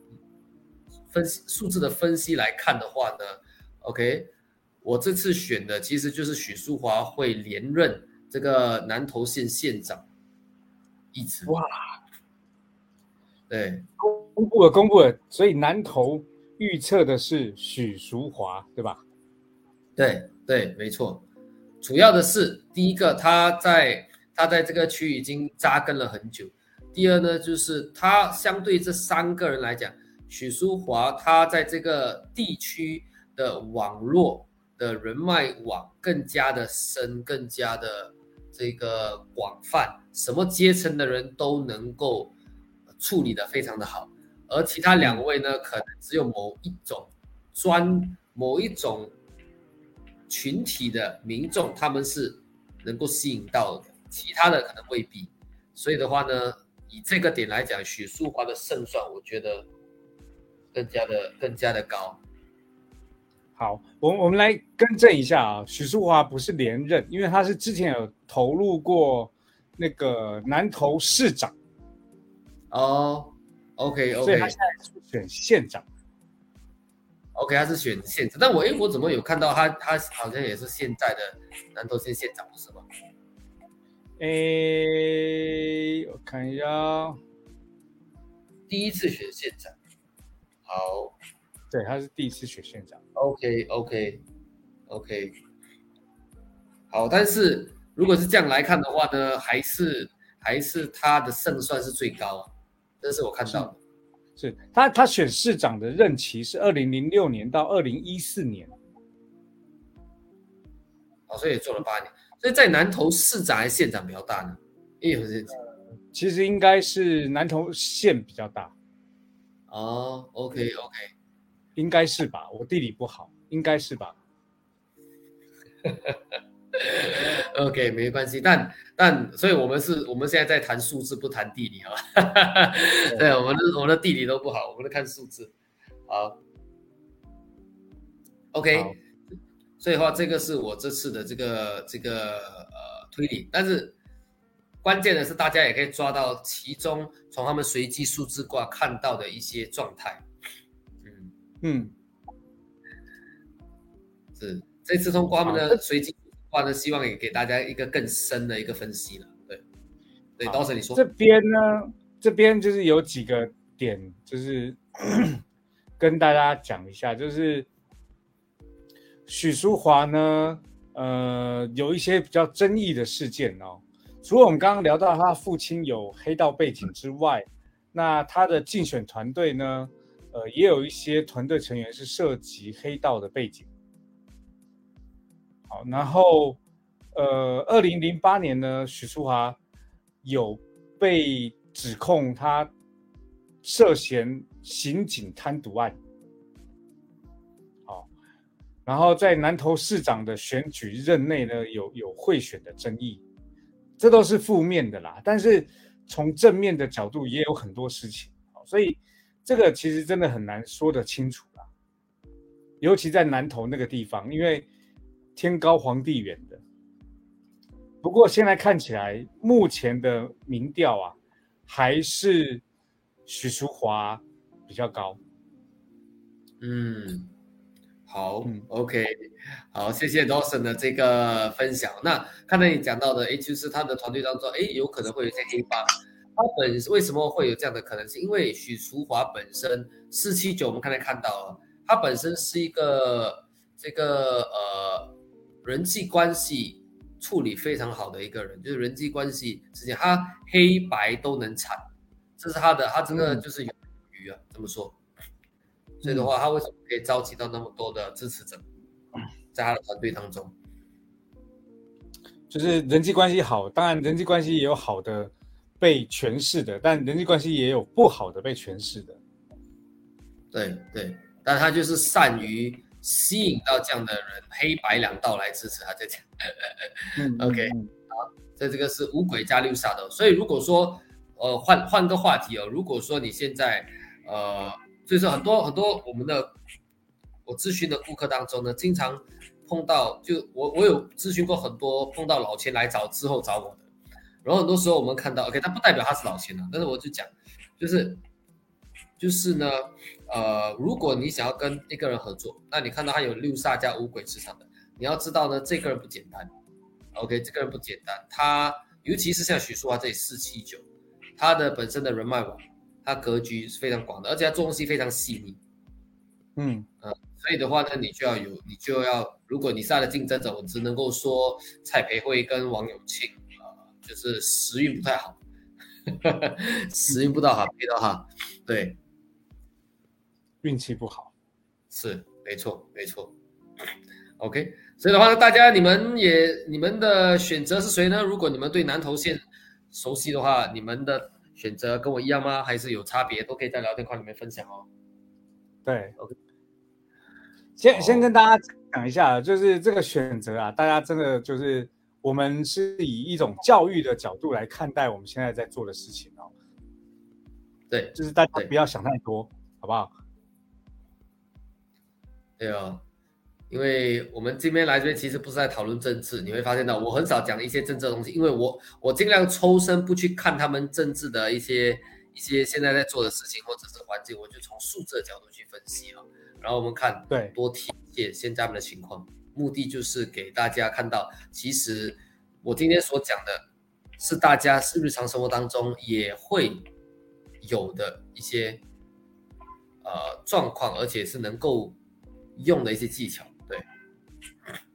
D: 分析数字的分析来看的话呢，OK。我这次选的其实就是许淑华会连任这个南投县县长一职。哇，对，
A: 公布了，公布了，所以南投预测的是许淑华，对吧？
D: 对对，没错。主要的是第一个，他在他在这个区已经扎根了很久。第二呢，就是他相对这三个人来讲，许淑华他在这个地区的网络。的人脉网更加的深，更加的这个广泛，什么阶层的人都能够处理的非常的好。而其他两位呢，可能只有某一种专某一种群体的民众，他们是能够吸引到的，其他的可能未必。所以的话呢，以这个点来讲，许淑华的胜算，我觉得更加的更加的高。
A: 好，我我们来更正一下啊，许淑华不是连任，因为他是之前有投入过那个南投市长。
D: 哦，OK OK，
A: 所以他现在是选县长。
D: OK，他是选县长，但我哎，我怎么有看到他？他好像也是现在的南投县县长，不是吗？
A: 哎，我看一下，
D: 第一次选县长。好。
A: 对，他是第一次选县长。
D: OK，OK，OK，好。但是如果是这样来看的话呢，还是还是他的胜算是最高啊。这是我看到的。
A: 是他他选市长的任期是二零零六年到二零一四年。
D: 哦，所以也做了八年。所以在南投市长还是县长比较大呢？也有这，
A: 其实应该是南投县比较大。
D: 哦，OK，OK。
A: 应该是吧，我地理不好，应该是吧。
D: OK，没关系，但但，所以我们是，我们现在在谈数字，不谈地理啊。对，我们的我们的地理都不好，我们都看数字。好，OK，所以话，这个是我这次的这个这个呃推理，但是关键的是，大家也可以抓到其中从他们随机数字卦看到的一些状态。嗯嗯，是这次通过他们的随机。话呢，希望也给大家一个更深的一个分析了。对，对，刀神你说
A: 这边呢，这边就是有几个点，就是 跟大家讲一下，就是许淑华呢，呃，有一些比较争议的事件哦。除了我们刚刚聊到他父亲有黑道背景之外，那他的竞选团队呢，呃，也有一些团队成员是涉及黑道的背景。好，然后，呃，二零零八年呢，许淑华有被指控他涉嫌刑警贪渎案。好，然后在南投市长的选举任内呢，有有贿选的争议，这都是负面的啦。但是从正面的角度也有很多事情，所以这个其实真的很难说得清楚啦。尤其在南投那个地方，因为。天高皇帝远的，不过现在看起来，目前的民调啊，还是许淑华比较高。
D: 嗯，好，OK，好，谢谢 Dawson 的这个分享。那看到你讲到的，哎，就是他的团队当中，哎，有可能会有一些黑帮。他本为什么会有这样的可能性？因为许淑华本身四七九，我们刚才看到了，他本身是一个这个呃。人际关系处理非常好的一个人，就是人际关系之间，他黑白都能产，这是他的，他真的就是有余啊，这么说。所以的话，他为什么可以召集到那么多的支持者，在他的团队当中？
A: 就是人际关系好，当然人际关系也有好的被诠释的，但人际关系也有不好的被诠释的。
D: 对对，但他就是善于。吸引到这样的人，黑白两道来支持他，在讲。OK，好，这这个是五鬼加六煞的，所以如果说，呃，换换个话题哦，如果说你现在，呃，就是很多很多我们的我咨询的顾客当中呢，经常碰到，就我我有咨询过很多碰到老钱来找之后找我的，然后很多时候我们看到，OK，他不代表他是老钱啊，但是我就讲，就是。就是呢，呃，如果你想要跟一个人合作，那你看到他有六煞加五鬼磁场的，你要知道呢，这个人不简单。OK，这个人不简单，他尤其是像许淑华这里四七九，他的本身的人脉网，他格局是非常广的，而且他做东西非常细腻。嗯呃，所以的话呢，你就要有，你就要，如果你是他的竞争者，我只能够说蔡培慧跟王永庆，呃，就是时运不太好，时运不大好，知道哈？对。
A: 运气不好，
D: 是没错没错。OK，所以的话呢，大家你们也你们的选择是谁呢？如果你们对南投县熟悉的话，你们的选择跟我一样吗？还是有差别？都可以在聊天框里面分享哦。
A: 对，OK。先先跟大家讲一下，就是这个选择啊，大家真的就是我们是以一种教育的角度来看待我们现在在做的事情哦。
D: 对，
A: 就是大家不要想太多，好不好？
D: 对啊，因为我们这边来这边其实不是在讨论政治，你会发现到我很少讲一些政治的东西，因为我我尽量抽身不去看他们政治的一些一些现在在做的事情或者是环境，我就从数字的角度去分析了，然后我们看
A: 对
D: 多体现现在们的情况，目的就是给大家看到，其实我今天所讲的是大家是日常生活当中也会有的一些呃状况，而且是能够。用的一些技巧，对，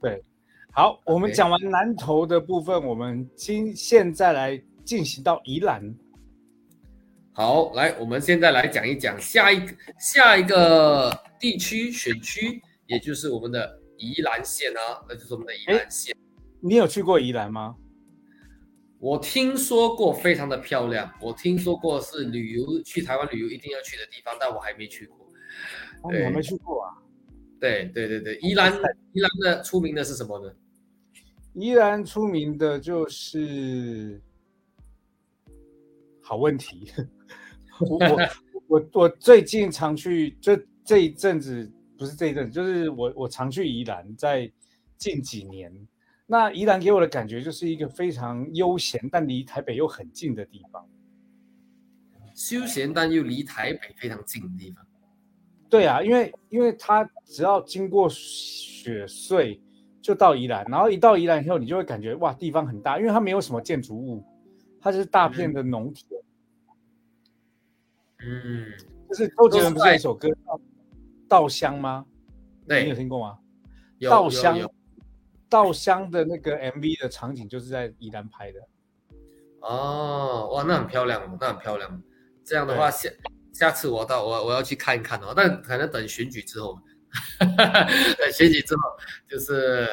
A: 对，好，我们讲完南投的部分，我们今现在来进行到宜兰。
D: 好，来，我们现在来讲一讲下一个下一个地区选区，也就是我们的宜兰县啊，那就是我们的宜兰县。
A: 你有去过宜兰吗？
D: 我听说过，非常的漂亮。我听说过是旅游去台湾旅游一定要去的地方，但我还没去过。
A: 哦，我没去过啊。
D: 对对对对，宜兰宜兰的出名的是什么呢？
A: 宜兰出名的就是好问题。我我我我最近常去，就这一阵子不是这一阵，就是我我常去宜兰，在近几年，那宜兰给我的感觉就是一个非常悠闲，但离台北又很近的地方。
D: 休闲但又离台北非常近的地方。
A: 对啊，因为因为它只要经过雪隧就到宜兰，然后一到宜兰以后，你就会感觉哇，地方很大，因为它没有什么建筑物，它就是大片的农田。
D: 嗯，
A: 就是周杰伦不是有一首歌《稻香》吗？
D: 对，
A: 你有听过吗？稻香，稻香的那个 MV 的场景就是在宜兰拍的。
D: 哦，哇，那很漂亮哦，那很漂亮。这样的话，下下次我到我我要去看一看哦，但可能等选举之后，等选举之后，就是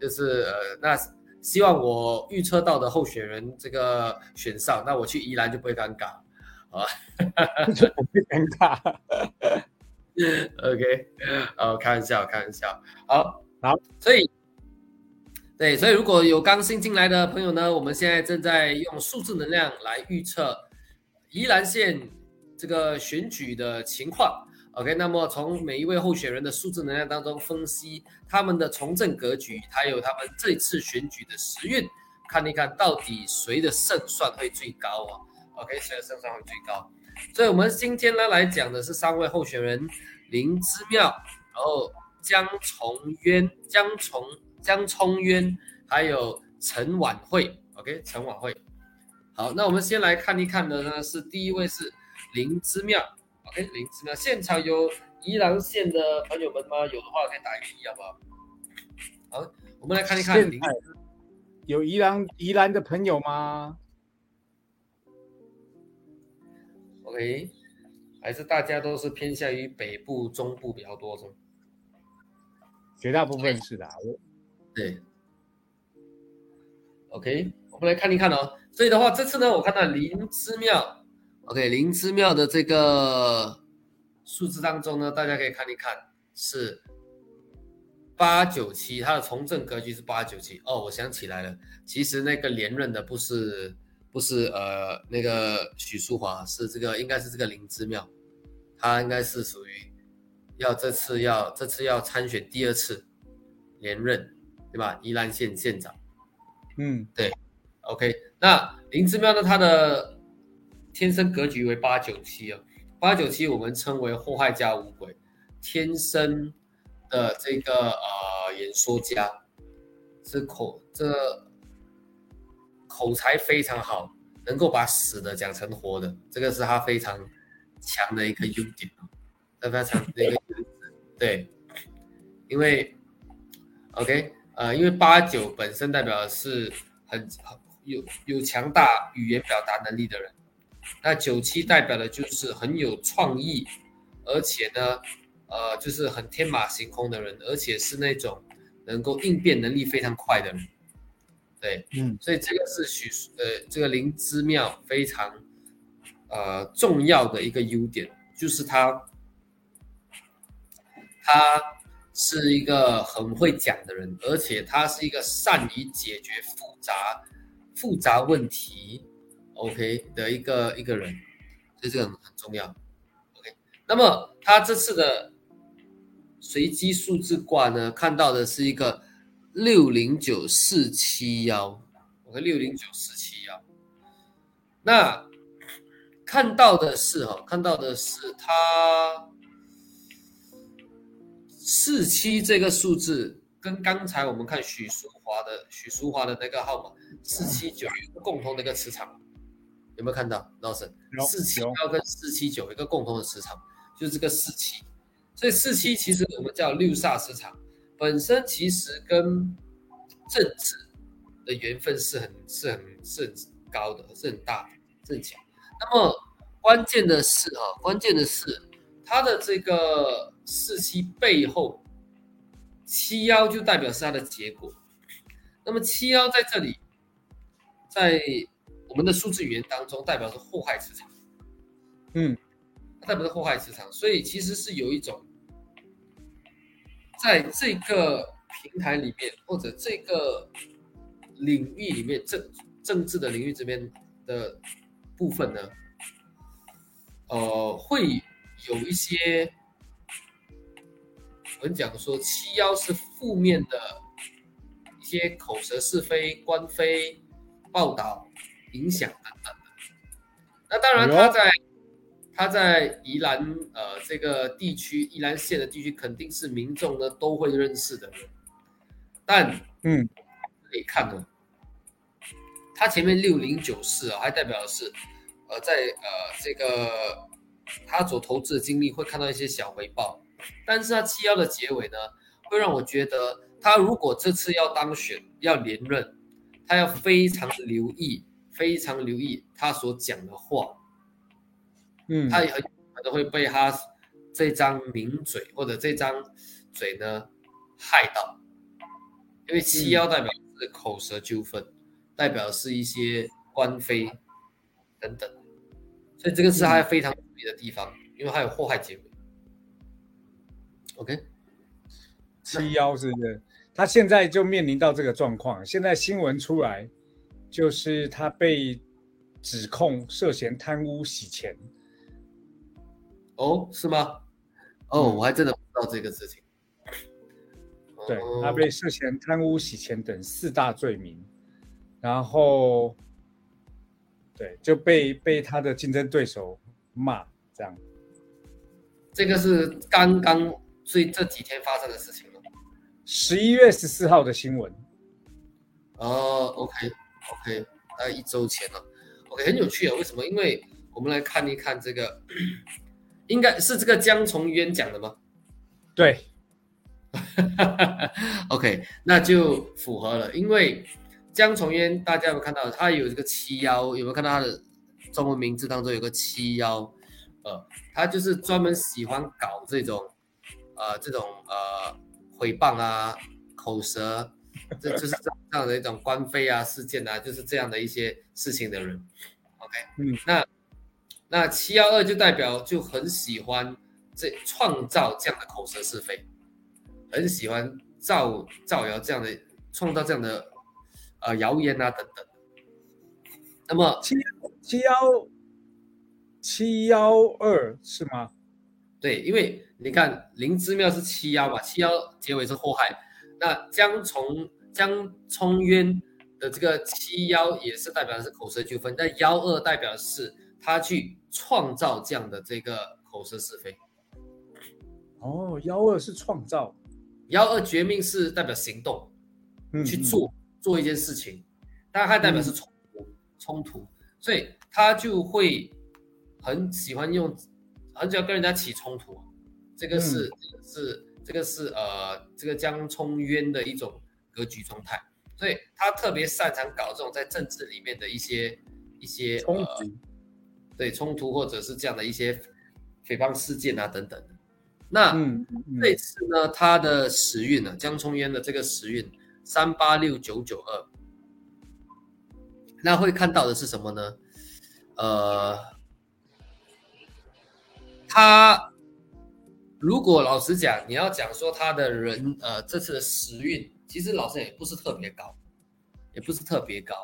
D: 就是呃，那希望我预测到的候选人这个选上，那我去宜兰就不会尴尬。啊，
A: 就不会尴尬。
D: OK，呃，开玩笑，开玩笑。好，
A: 好，
D: 所以，对，所以如果有刚新进来的朋友呢，我们现在正在用数字能量来预测宜兰县这个选举的情况。OK，那么从每一位候选人的数字能量当中分析他们的从政格局，还有他们这次选举的时运，看一看到底谁的胜算会最高啊？OK，谁的胜算会最高？所以，我们今天呢来讲的是三位候选人：林之妙，然后江崇渊、江崇、江崇渊，还有陈婉慧。OK，陈婉慧。好，那我们先来看一看的呢是第一位是林芝庙。OK，灵芝庙，现场有宜兰县的朋友们吗？有的话可以打一个一，好不好？好，我们来看一看林。
A: 有宜兰宜兰的朋友吗
D: ？OK，还是大家都是偏向于北部、中部比较多，是吗？
A: 绝大部分是的，
D: 对。OK，我们来看一看哦。所以的话，这次呢，我看到林之妙，OK，灵芝庙的这个数字当中呢，大家可以看一看是八九七，它的从政格局是八九七。哦，我想起来了，其实那个连任的不是。不是呃那个许淑华是这个应该是这个灵芝庙，他应该是属于要这次要这次要参选第二次连任，对吧？宜兰县县长，
A: 嗯，
D: 对，OK。那灵芝庙呢？它的天生格局为八九七啊，八九七我们称为祸害加五鬼，天生的这个呃演说家，是口这。口才非常好，能够把死的讲成活的，这个是他非常强的一个优点非常强的一个优点对，因为 OK 呃，因为八九本身代表的是很很有有强大语言表达能力的人，那九七代表的就是很有创意，而且呢，呃，就是很天马行空的人，而且是那种能够应变能力非常快的人。对，
A: 嗯，
D: 所以这个是许呃这个灵芝庙非常呃重要的一个优点，就是他他是一个很会讲的人，而且他是一个善于解决复杂复杂问题，OK 的一个一个人，所以这个很重要，OK。那么他这次的随机数字卦呢，看到的是一个。六零九四七幺，OK，六零九四七幺。那看到的是哈，看到的是他四七这个数字，跟刚才我们看许淑华的许淑华的那个号码四七九有个共同的一个磁场，有没有看到？老师，四七幺跟四七九一个共同的磁场，就是这个四七。所以四七其实我们叫六煞磁场。本身其实跟政治的缘分是很是很是很高的，是很大的，正强。那么关键的是啊，关键的是它的这个四七背后七幺就代表是它的结果。那么七幺在这里，在我们的数字语言当中代表是祸害磁场，
A: 嗯，
D: 代表是祸害磁场，所以其实是有一种。在这个平台里面，或者这个领域里面政政治的领域这边的部分呢，呃，会有一些我们讲说七幺是负面的一些口舌是非、官非报道影响等等的。那当然他在。他在宜兰呃这个地区，宜兰县的地区肯定是民众呢都会认识的人，但
A: 嗯，
D: 可以看哦，他前面六零九四啊，还代表的是呃在呃这个他所投资的经历会看到一些小回报，但是他七幺的结尾呢，会让我觉得他如果这次要当选要连任，他要非常留意，非常留意他所讲的话。
A: 嗯，
D: 他也很可能会被他这张名嘴或者这张嘴呢害到，因为七幺代表是口舌纠纷，代表是一些官非等等，所以这个是他非常注意的地方，因为他有祸害结尾。OK，
A: 七幺是不是？他现在就面临到这个状况，现在新闻出来就是他被指控涉嫌贪污洗钱。
D: 哦，是吗？哦，我还真的不知道这个事情。
A: 对他被涉嫌贪污、洗钱等四大罪名，然后对就被被他的竞争对手骂，这样。
D: 这个是刚刚最这几天发生的事情了。
A: 十一月十四号的新闻。
D: 哦，OK，OK，大概一周前了。OK，很有趣啊，为什么？因为我们来看一看这个。应该是这个江从渊讲的吗？
A: 对，
D: OK，那就符合了。因为江从渊，大家有看到他有这个七幺，有没有看到他的中文名字当中有个七幺？呃，他就是专门喜欢搞这种呃这种呃诽谤啊、口舌，这就是这样的一种官非啊事件啊，就是这样的一些事情的人。OK，
A: 嗯，
D: 那。那七幺二就代表就很喜欢这创造这样的口舌是非，很喜欢造造谣这样的创造这样的呃谣言啊等等。那么
A: 七七幺七幺二是吗？
D: 对，因为你看灵芝庙是七幺嘛，七幺结尾是祸害。那将从江冲渊的这个七幺也是代表的是口舌纠纷，但幺二代表是他去。创造这样的这个口舌是非，
A: 哦，幺二是创造，
D: 幺二绝命是代表行动，去做做一件事情，但它代表是冲突，冲突，所以他就会很喜欢用，很喜欢跟人家起冲突，这个是是这个是呃这个江冲渊的一种格局状态，所以他特别擅长搞这种在政治里面的一些一些
A: 冲突。
D: 对冲突或者是这样的一些诽谤事件啊等等的，那这次呢，他的时运呢，江冲烟的这个时运三八六九九二，那会看到的是什么呢？呃，他如果老实讲，你要讲说他的人呃这次的时运，其实老师也不是特别高，也不是特别高，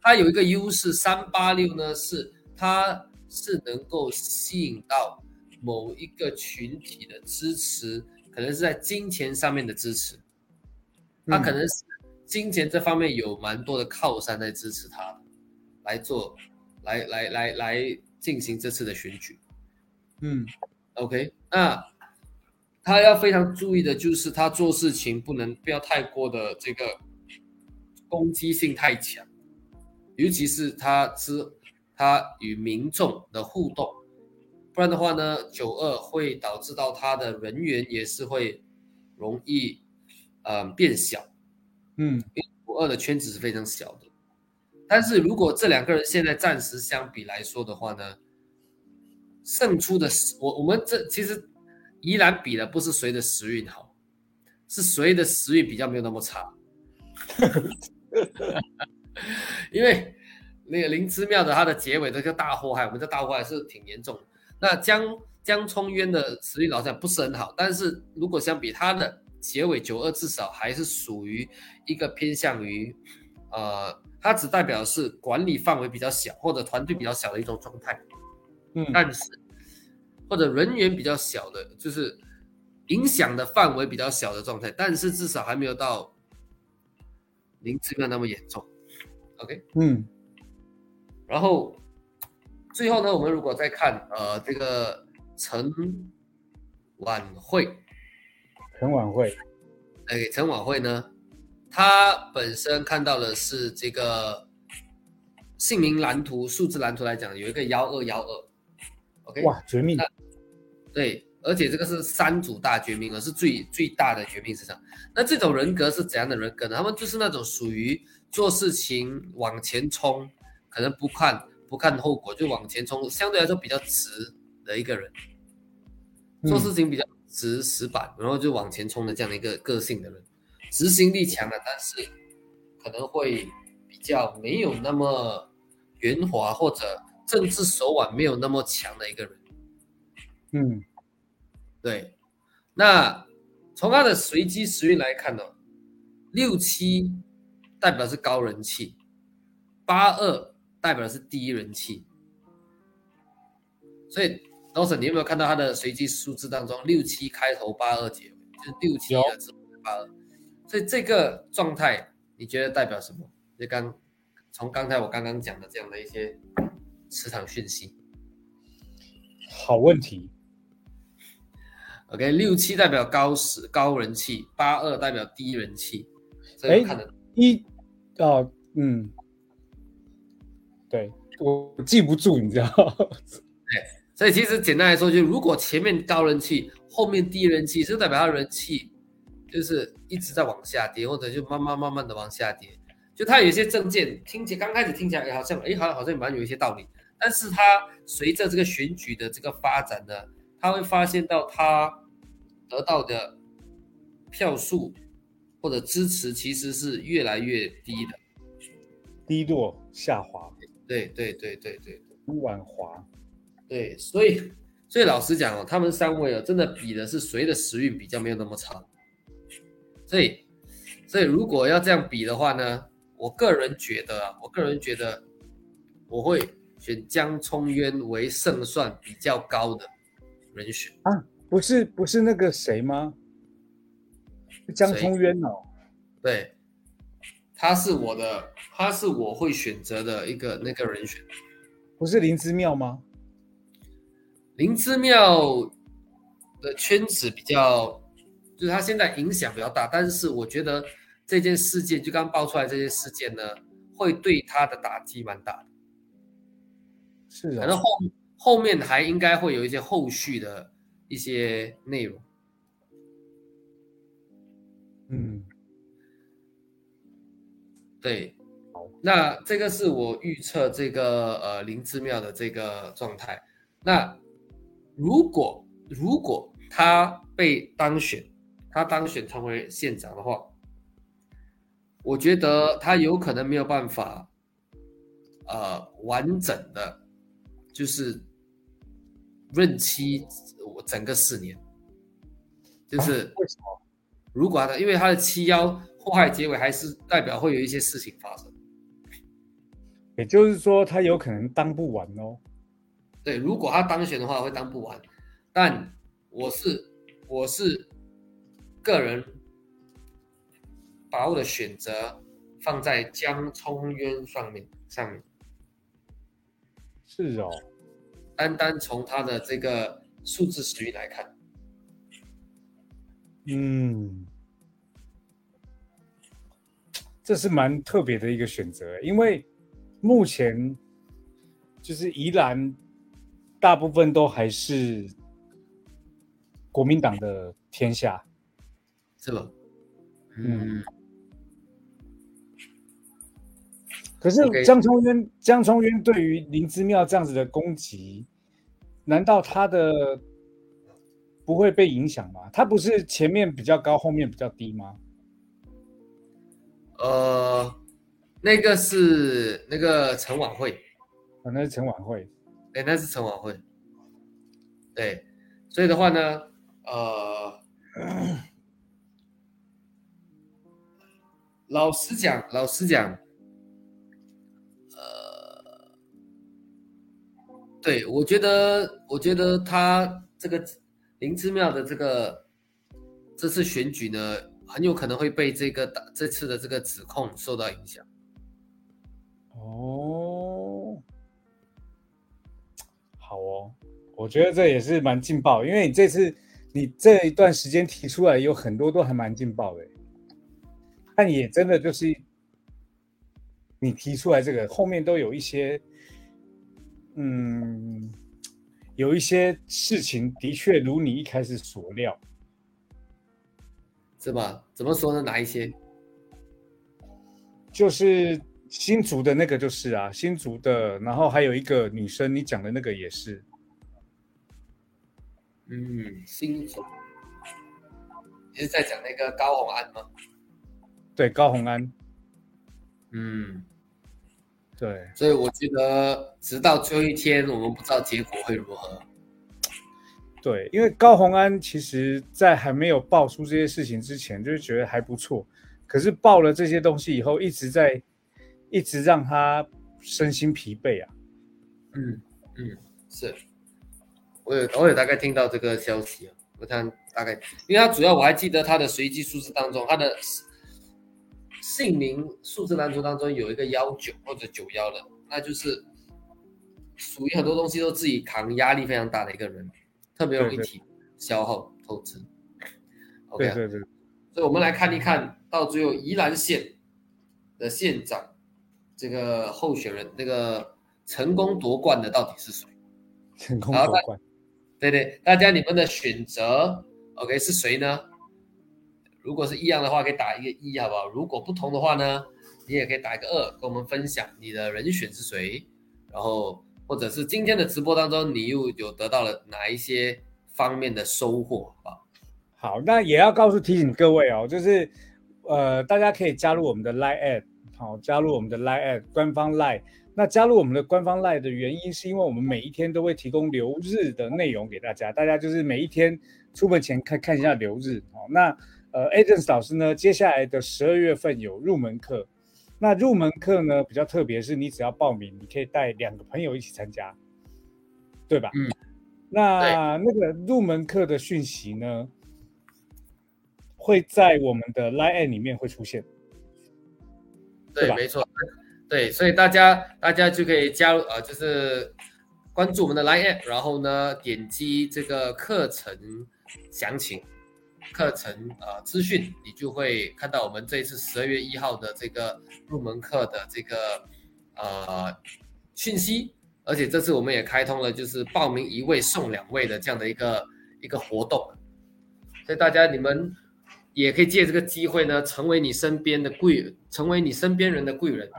D: 他有一个优势，三八六呢是。它是能够吸引到某一个群体的支持，可能是在金钱上面的支持，他可能是金钱这方面有蛮多的靠山在支持他，来做，来来来来进行这次的选举。
A: 嗯
D: ，OK，那他要非常注意的就是他做事情不能不要太过的这个攻击性太强，尤其是他是。他与民众的互动，不然的话呢，九二会导致到他的人员也是会容易，呃，变小，
A: 嗯，
D: 因为九二的圈子是非常小的。但是如果这两个人现在暂时相比来说的话呢，胜出的是我我们这其实依然比的不是谁的时运好，是谁的时运比较没有那么差，因为。那个灵芝庙的它的结尾这个大祸害，我们这大祸害是挺严重。那江江冲渊的实力老实讲不是很好，但是如果相比它的结尾九二，至少还是属于一个偏向于呃，它只代表是管理范围比较小或者团队比较小的一种状态。
A: 嗯，
D: 但是或者人员比较小的，就是影响的范围比较小的状态，但是至少还没有到灵芝庙那么严重。OK，
A: 嗯，
D: 然后最后呢，我们如果再看呃这个陈晚会，
A: 陈晚会，
D: 哎，陈晚会呢，他本身看到的是这个姓名蓝图、数字蓝图来讲，有一个幺二幺二，OK，
A: 哇，绝命，
D: 对，而且这个是三组大绝命，而是最最大的绝命市场。那这种人格是怎样的人格呢？他们就是那种属于做事情往前冲，可能不看不看后果就往前冲，相对来说比较直的一个人，做事情比较直死板，然后就往前冲的这样的一个个性的人，执行力强的，但是可能会比较没有那么圆滑或者政治手腕没有那么强的一个人。
A: 嗯，
D: 对，那从他的随机时运来看呢，六七代表是高人气，八二代表的是低人气，所以老沈，你有没有看到他的随机数字当中六七开头八二结尾，就是六七八二，所以这个状态你觉得代表什么？就刚从刚才我刚刚讲的这样的一些磁场讯息。
A: 好问题。
D: OK，六七代表高时高人气，八二代表低人气，这个看得
A: 一哦，嗯，对我记不住，你知道？
D: 所以其实简单来说，就如果前面高人气，后面低人气，就代表他人气就是一直在往下跌，或者就慢慢慢慢的往下跌。就他有一些证件听起刚开始听起来哎好像哎好像好像蛮有一些道理，但是他随着这个选举的这个发展呢，他会发现到他得到的票数或者支持其实是越来越低的。
A: 低落下滑，
D: 对对对对对
A: 晚华，
D: 对，所以所以老实讲哦，他们三位哦，真的比的是谁的时运比较没有那么长。所以所以如果要这样比的话呢，我个人觉得啊，我个人觉得我会选江聪渊为胜算比较高的人选啊。
A: 不是不是那个谁吗？江聪渊哦，
D: 对，他是我的，他是我会选择的一个那个人选。
A: 不是灵芝庙吗？
D: 灵芝庙的圈子比较，就是他现在影响比较大，但是我觉得这件事件就刚爆出来这件事件呢，会对他的打击蛮大的。
A: 是啊
D: 可能，后后面还应该会有一些后续的一些内容。
A: 嗯，
D: 对，那这个是我预测这个呃灵芝庙的这个状态。那如果如果他被当选，他当选成为县长的话，我觉得他有可能没有办法，呃，完整的，就是任期我整个四年，就是
A: 为什么？
D: 如果他因为他的七幺祸害结尾，还是代表会有一些事情发生。
A: 也就是说，他有可能当不完哦。
D: 对，如果他当选的话，会当不完。但我是我是个人把我的选择放在江聪渊上面上面，
A: 是哦，
D: 单单从他的这个数字时运来看，
A: 嗯，这是蛮特别的一个选择，因为目前就是宜兰大部分都还是国民党的天下。
D: 是吧？
A: 嗯，可是江聪渊，江聪渊对于灵芝庙这样子的攻击，难道他的不会被影响吗？他不是前面比较高，后面比较低吗？
D: 呃，那个是那个陈晚会，
A: 啊，那是陈晚会。
D: 对，那是陈晚会。对，所以的话呢，呃，老实讲，老实讲，对，我觉得，我觉得他这个林之妙的这个这次选举呢，很有可能会被这个这次的这个指控受到影响。
A: 哦，好哦，我觉得这也是蛮劲爆，因为你这次你这一段时间提出来有很多都还蛮劲爆的，但也真的就是你提出来这个后面都有一些。嗯，有一些事情的确如你一开始所料，
D: 是吧？怎么说呢？哪一些？
A: 就是新竹的那个，就是啊，新竹的，然后还有一个女生，你讲的那个也是。
D: 嗯，新竹，你是在讲那个高红安吗？
A: 对，高红安。
D: 嗯。
A: 对，
D: 所以我觉得直到最后一天，我们不知道结果会如何。
A: 对，因为高洪安其实，在还没有爆出这些事情之前，就是觉得还不错。可是爆了这些东西以后，一直在一直让他身心疲惫啊。
D: 嗯嗯，是。我有我有大概听到这个消息啊，我看大概，因为他主要我还记得他的随机数字当中，他的。姓名数字蓝图当中有一个幺九或者九幺的，那就是属于很多东西都自己扛压力非常大的一个人，特别容易体消耗透支。
A: OK，对对。
D: 所以我们来看一看到最后宜兰县的县长这个候选人，那个成功夺冠的到底是谁？
A: 成功夺冠。
D: 对对，大家你们的选择 OK 是谁呢？如果是一样的话，可以打一个一，好不好？如果不同的话呢，你也可以打一个二，跟我们分享你的人选是谁，然后或者是今天的直播当中，你又有得到了哪一些方面的收获啊？
A: 好，那也要告诉提醒各位哦，就是呃，大家可以加入我们的 Line at，好，加入我们的 Line at 官方 Line。那加入我们的官方 Line 的原因，是因为我们每一天都会提供留日的内容给大家，大家就是每一天出门前看看一下留日哦。那呃，Agents 老师呢，接下来的十二月份有入门课。那入门课呢比较特别，是你只要报名，你可以带两个朋友一起参加，对吧？
D: 嗯。
A: 那那个入门课的讯息呢，会在我们的 Line 里面会出现。
D: 对，没错。对，所以大家大家就可以加入，呃，就是关注我们的 Line，然后呢，点击这个课程详情。课程呃资讯，你就会看到我们这一次十二月一号的这个入门课的这个呃讯息，而且这次我们也开通了就是报名一位送两位的这样的一个一个活动，所以大家你们也可以借这个机会呢，成为你身边的贵人，成为你身边人的贵人。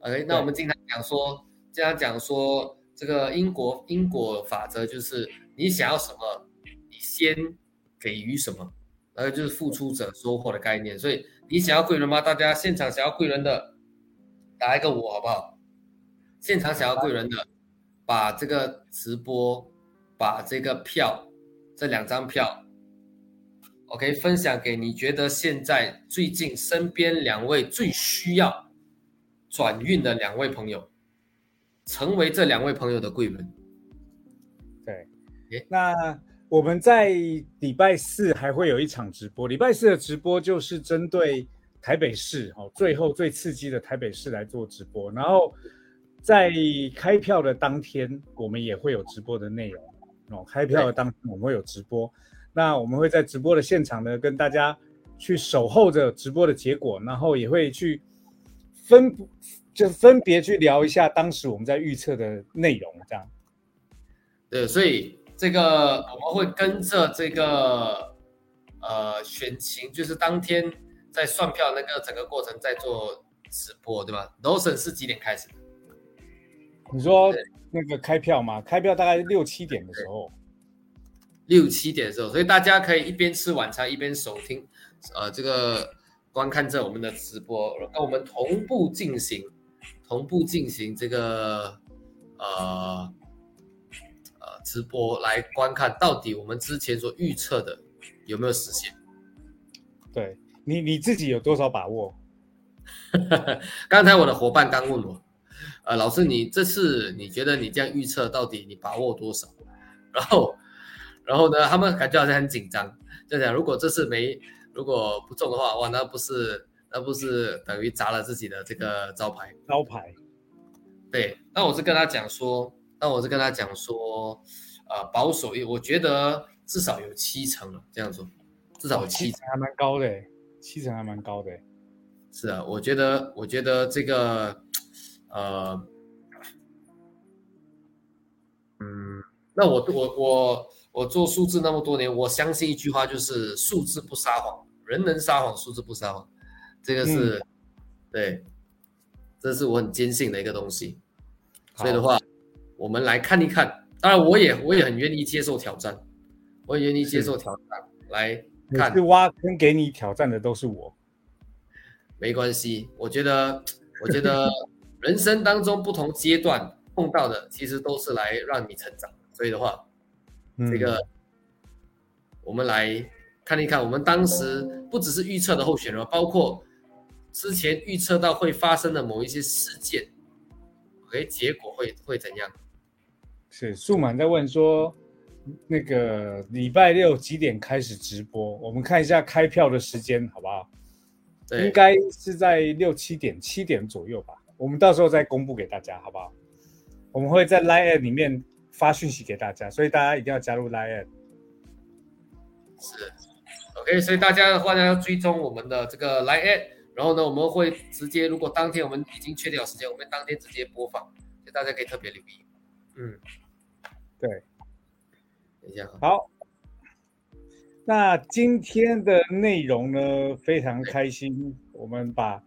D: OK，那我们经常讲说，经常讲说这个因果因果法则就是你想要什么，你先。给予什么，那个就是付出者收获的概念。所以你想要贵人吗？大家现场想要贵人的，打一个我好不好？现场想要贵人的，把这个直播，把这个票，这两张票，OK，分享给你觉得现在最近身边两位最需要转运的两位朋友，成为这两位朋友的贵人。
A: 对，那。我们在礼拜四还会有一场直播，礼拜四的直播就是针对台北市哦，最后最刺激的台北市来做直播。然后在开票的当天，我们也会有直播的内容哦。开票的当天我们会有直播，那我们会在直播的现场呢，跟大家去守候着直播的结果，然后也会去分就分别去聊一下当时我们在预测的内容，这样。
D: 对，所以。这个我们会跟着这个呃选情，就是当天在算票那个整个过程在做直播，对吧？罗审是几点开始？
A: 你说那个开票吗？开票大概六七点的时候，
D: 六七点的时候，所以大家可以一边吃晚餐一边收听，呃，这个观看着我们的直播，跟我们同步进行，同步进行这个呃。直播来观看到底我们之前所预测的有没有实现？
A: 对你你自己有多少把握？
D: 刚才我的伙伴刚问我，呃，老师，你这次你觉得你这样预测到底你把握多少？然后，然后呢，他们感觉好像很紧张，就讲如果这次没，如果不中的话，哇，那不是那不是等于砸了自己的这个招牌？
A: 招牌。
D: 对，那我是跟他讲说，那我是跟他讲说，呃，保守一，我觉得至少有七成了，这样说，至少有七成，
A: 还蛮高的，七成还蛮高的。
D: 是啊，我觉得，我觉得这个。呃，嗯，那我我我我做数字那么多年，我相信一句话，就是数字不撒谎，人能撒谎，数字不撒谎，这个是对，这是我很坚信的一个东西。所以的话，我们来看一看。当然，我也我也很愿意接受挑战，我也愿意接受挑战。来看，
A: 是挖坑给你挑战的都是我，
D: 没关系。我觉得，我觉得。人生当中不同阶段碰到的，其实都是来让你成长。所以的话，这个我们来看一看，我们当时不只是预测的候选人，包括之前预测到会发生的某一些事件，OK，结果会会怎样？
A: 是数满在问说，那个礼拜六几点开始直播？我们看一下开票的时间，好不好？应该是在六七点、七点左右吧。我们到时候再公布给大家，好不好？我们会在 Line 里面发讯息给大家，所以大家一定要加入 Line。
D: 是，OK，所以大家的话呢要追踪我们的这个 Line，然后呢我们会直接，如果当天我们已经确定好时间，我们当天直接播放，所以大家可以特别留意。嗯，
A: 对，
D: 等一下，
A: 好。那今天的内容呢，非常开心，我们把。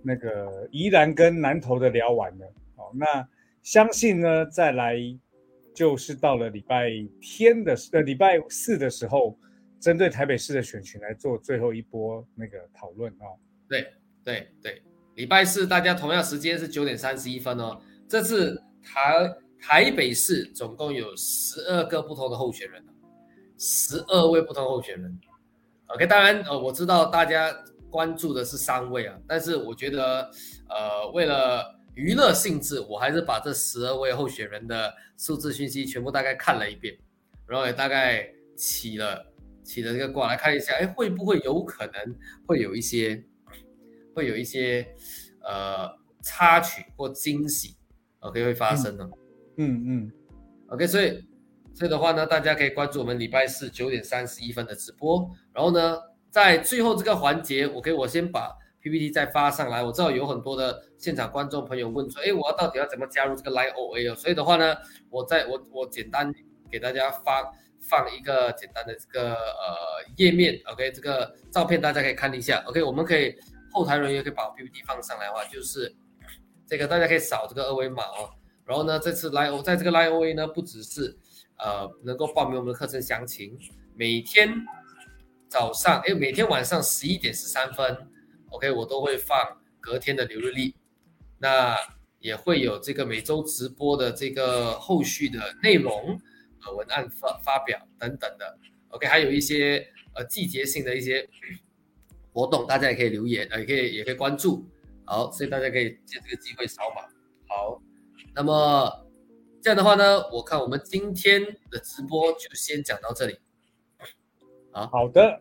A: 那个宜兰跟南投的聊完了，哦，那相信呢，再来就是到了礼拜天的呃礼拜四的时候，针对台北市的选群来做最后一波那个讨论哦。
D: 对对对，礼拜四大家同样时间是九点三十一分哦。这次台台北市总共有十二个不同的候选人，十二位不同候选人。OK，当然呃我知道大家。关注的是三位啊，但是我觉得，呃，为了娱乐性质，我还是把这十二位候选人的数字讯息全部大概看了一遍，然后也大概起了起了这个卦来看一下，哎，会不会有可能会有一些会有一些呃插曲或惊喜，OK 会发生呢？
A: 嗯嗯
D: ，OK，所以所以的话呢，大家可以关注我们礼拜四九点三十一分的直播，然后呢。在最后这个环节，OK，我先把 PPT 再发上来。我知道有很多的现场观众朋友问说，哎，我要到底要怎么加入这个 Line OA 哦？所以的话呢，我在我我简单给大家发放一个简单的这个呃页面，OK，这个照片大家可以看一下，OK，我们可以后台人员可以把 PPT 放上来的话，就是这个大家可以扫这个二维码哦。然后呢，这次 lio 在这个 Line OA 呢，不只是呃能够报名我们的课程详情，每天。早上哎，每天晚上十一点十三分，OK，我都会放隔天的流日历，那也会有这个每周直播的这个后续的内容，呃，文案发发表等等的，OK，还有一些呃季节性的一些活动，大家也可以留言，呃，也可以也可以关注，好，所以大家可以借这个机会扫码。好，那么这样的话呢，我看我们今天的直播就先讲到这里。
A: 好的，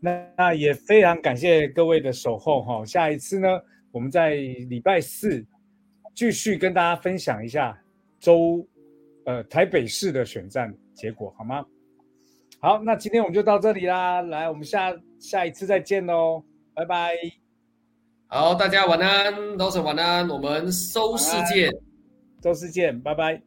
A: 那那也非常感谢各位的守候哈。下一次呢，我们在礼拜四继续跟大家分享一下周呃台北市的选战结果，好吗？好，那今天我们就到这里啦。来，我们下下一次再见喽，拜拜。
D: 好，大家晚安，都是晚安，我们周四见，
A: 周四见，拜拜。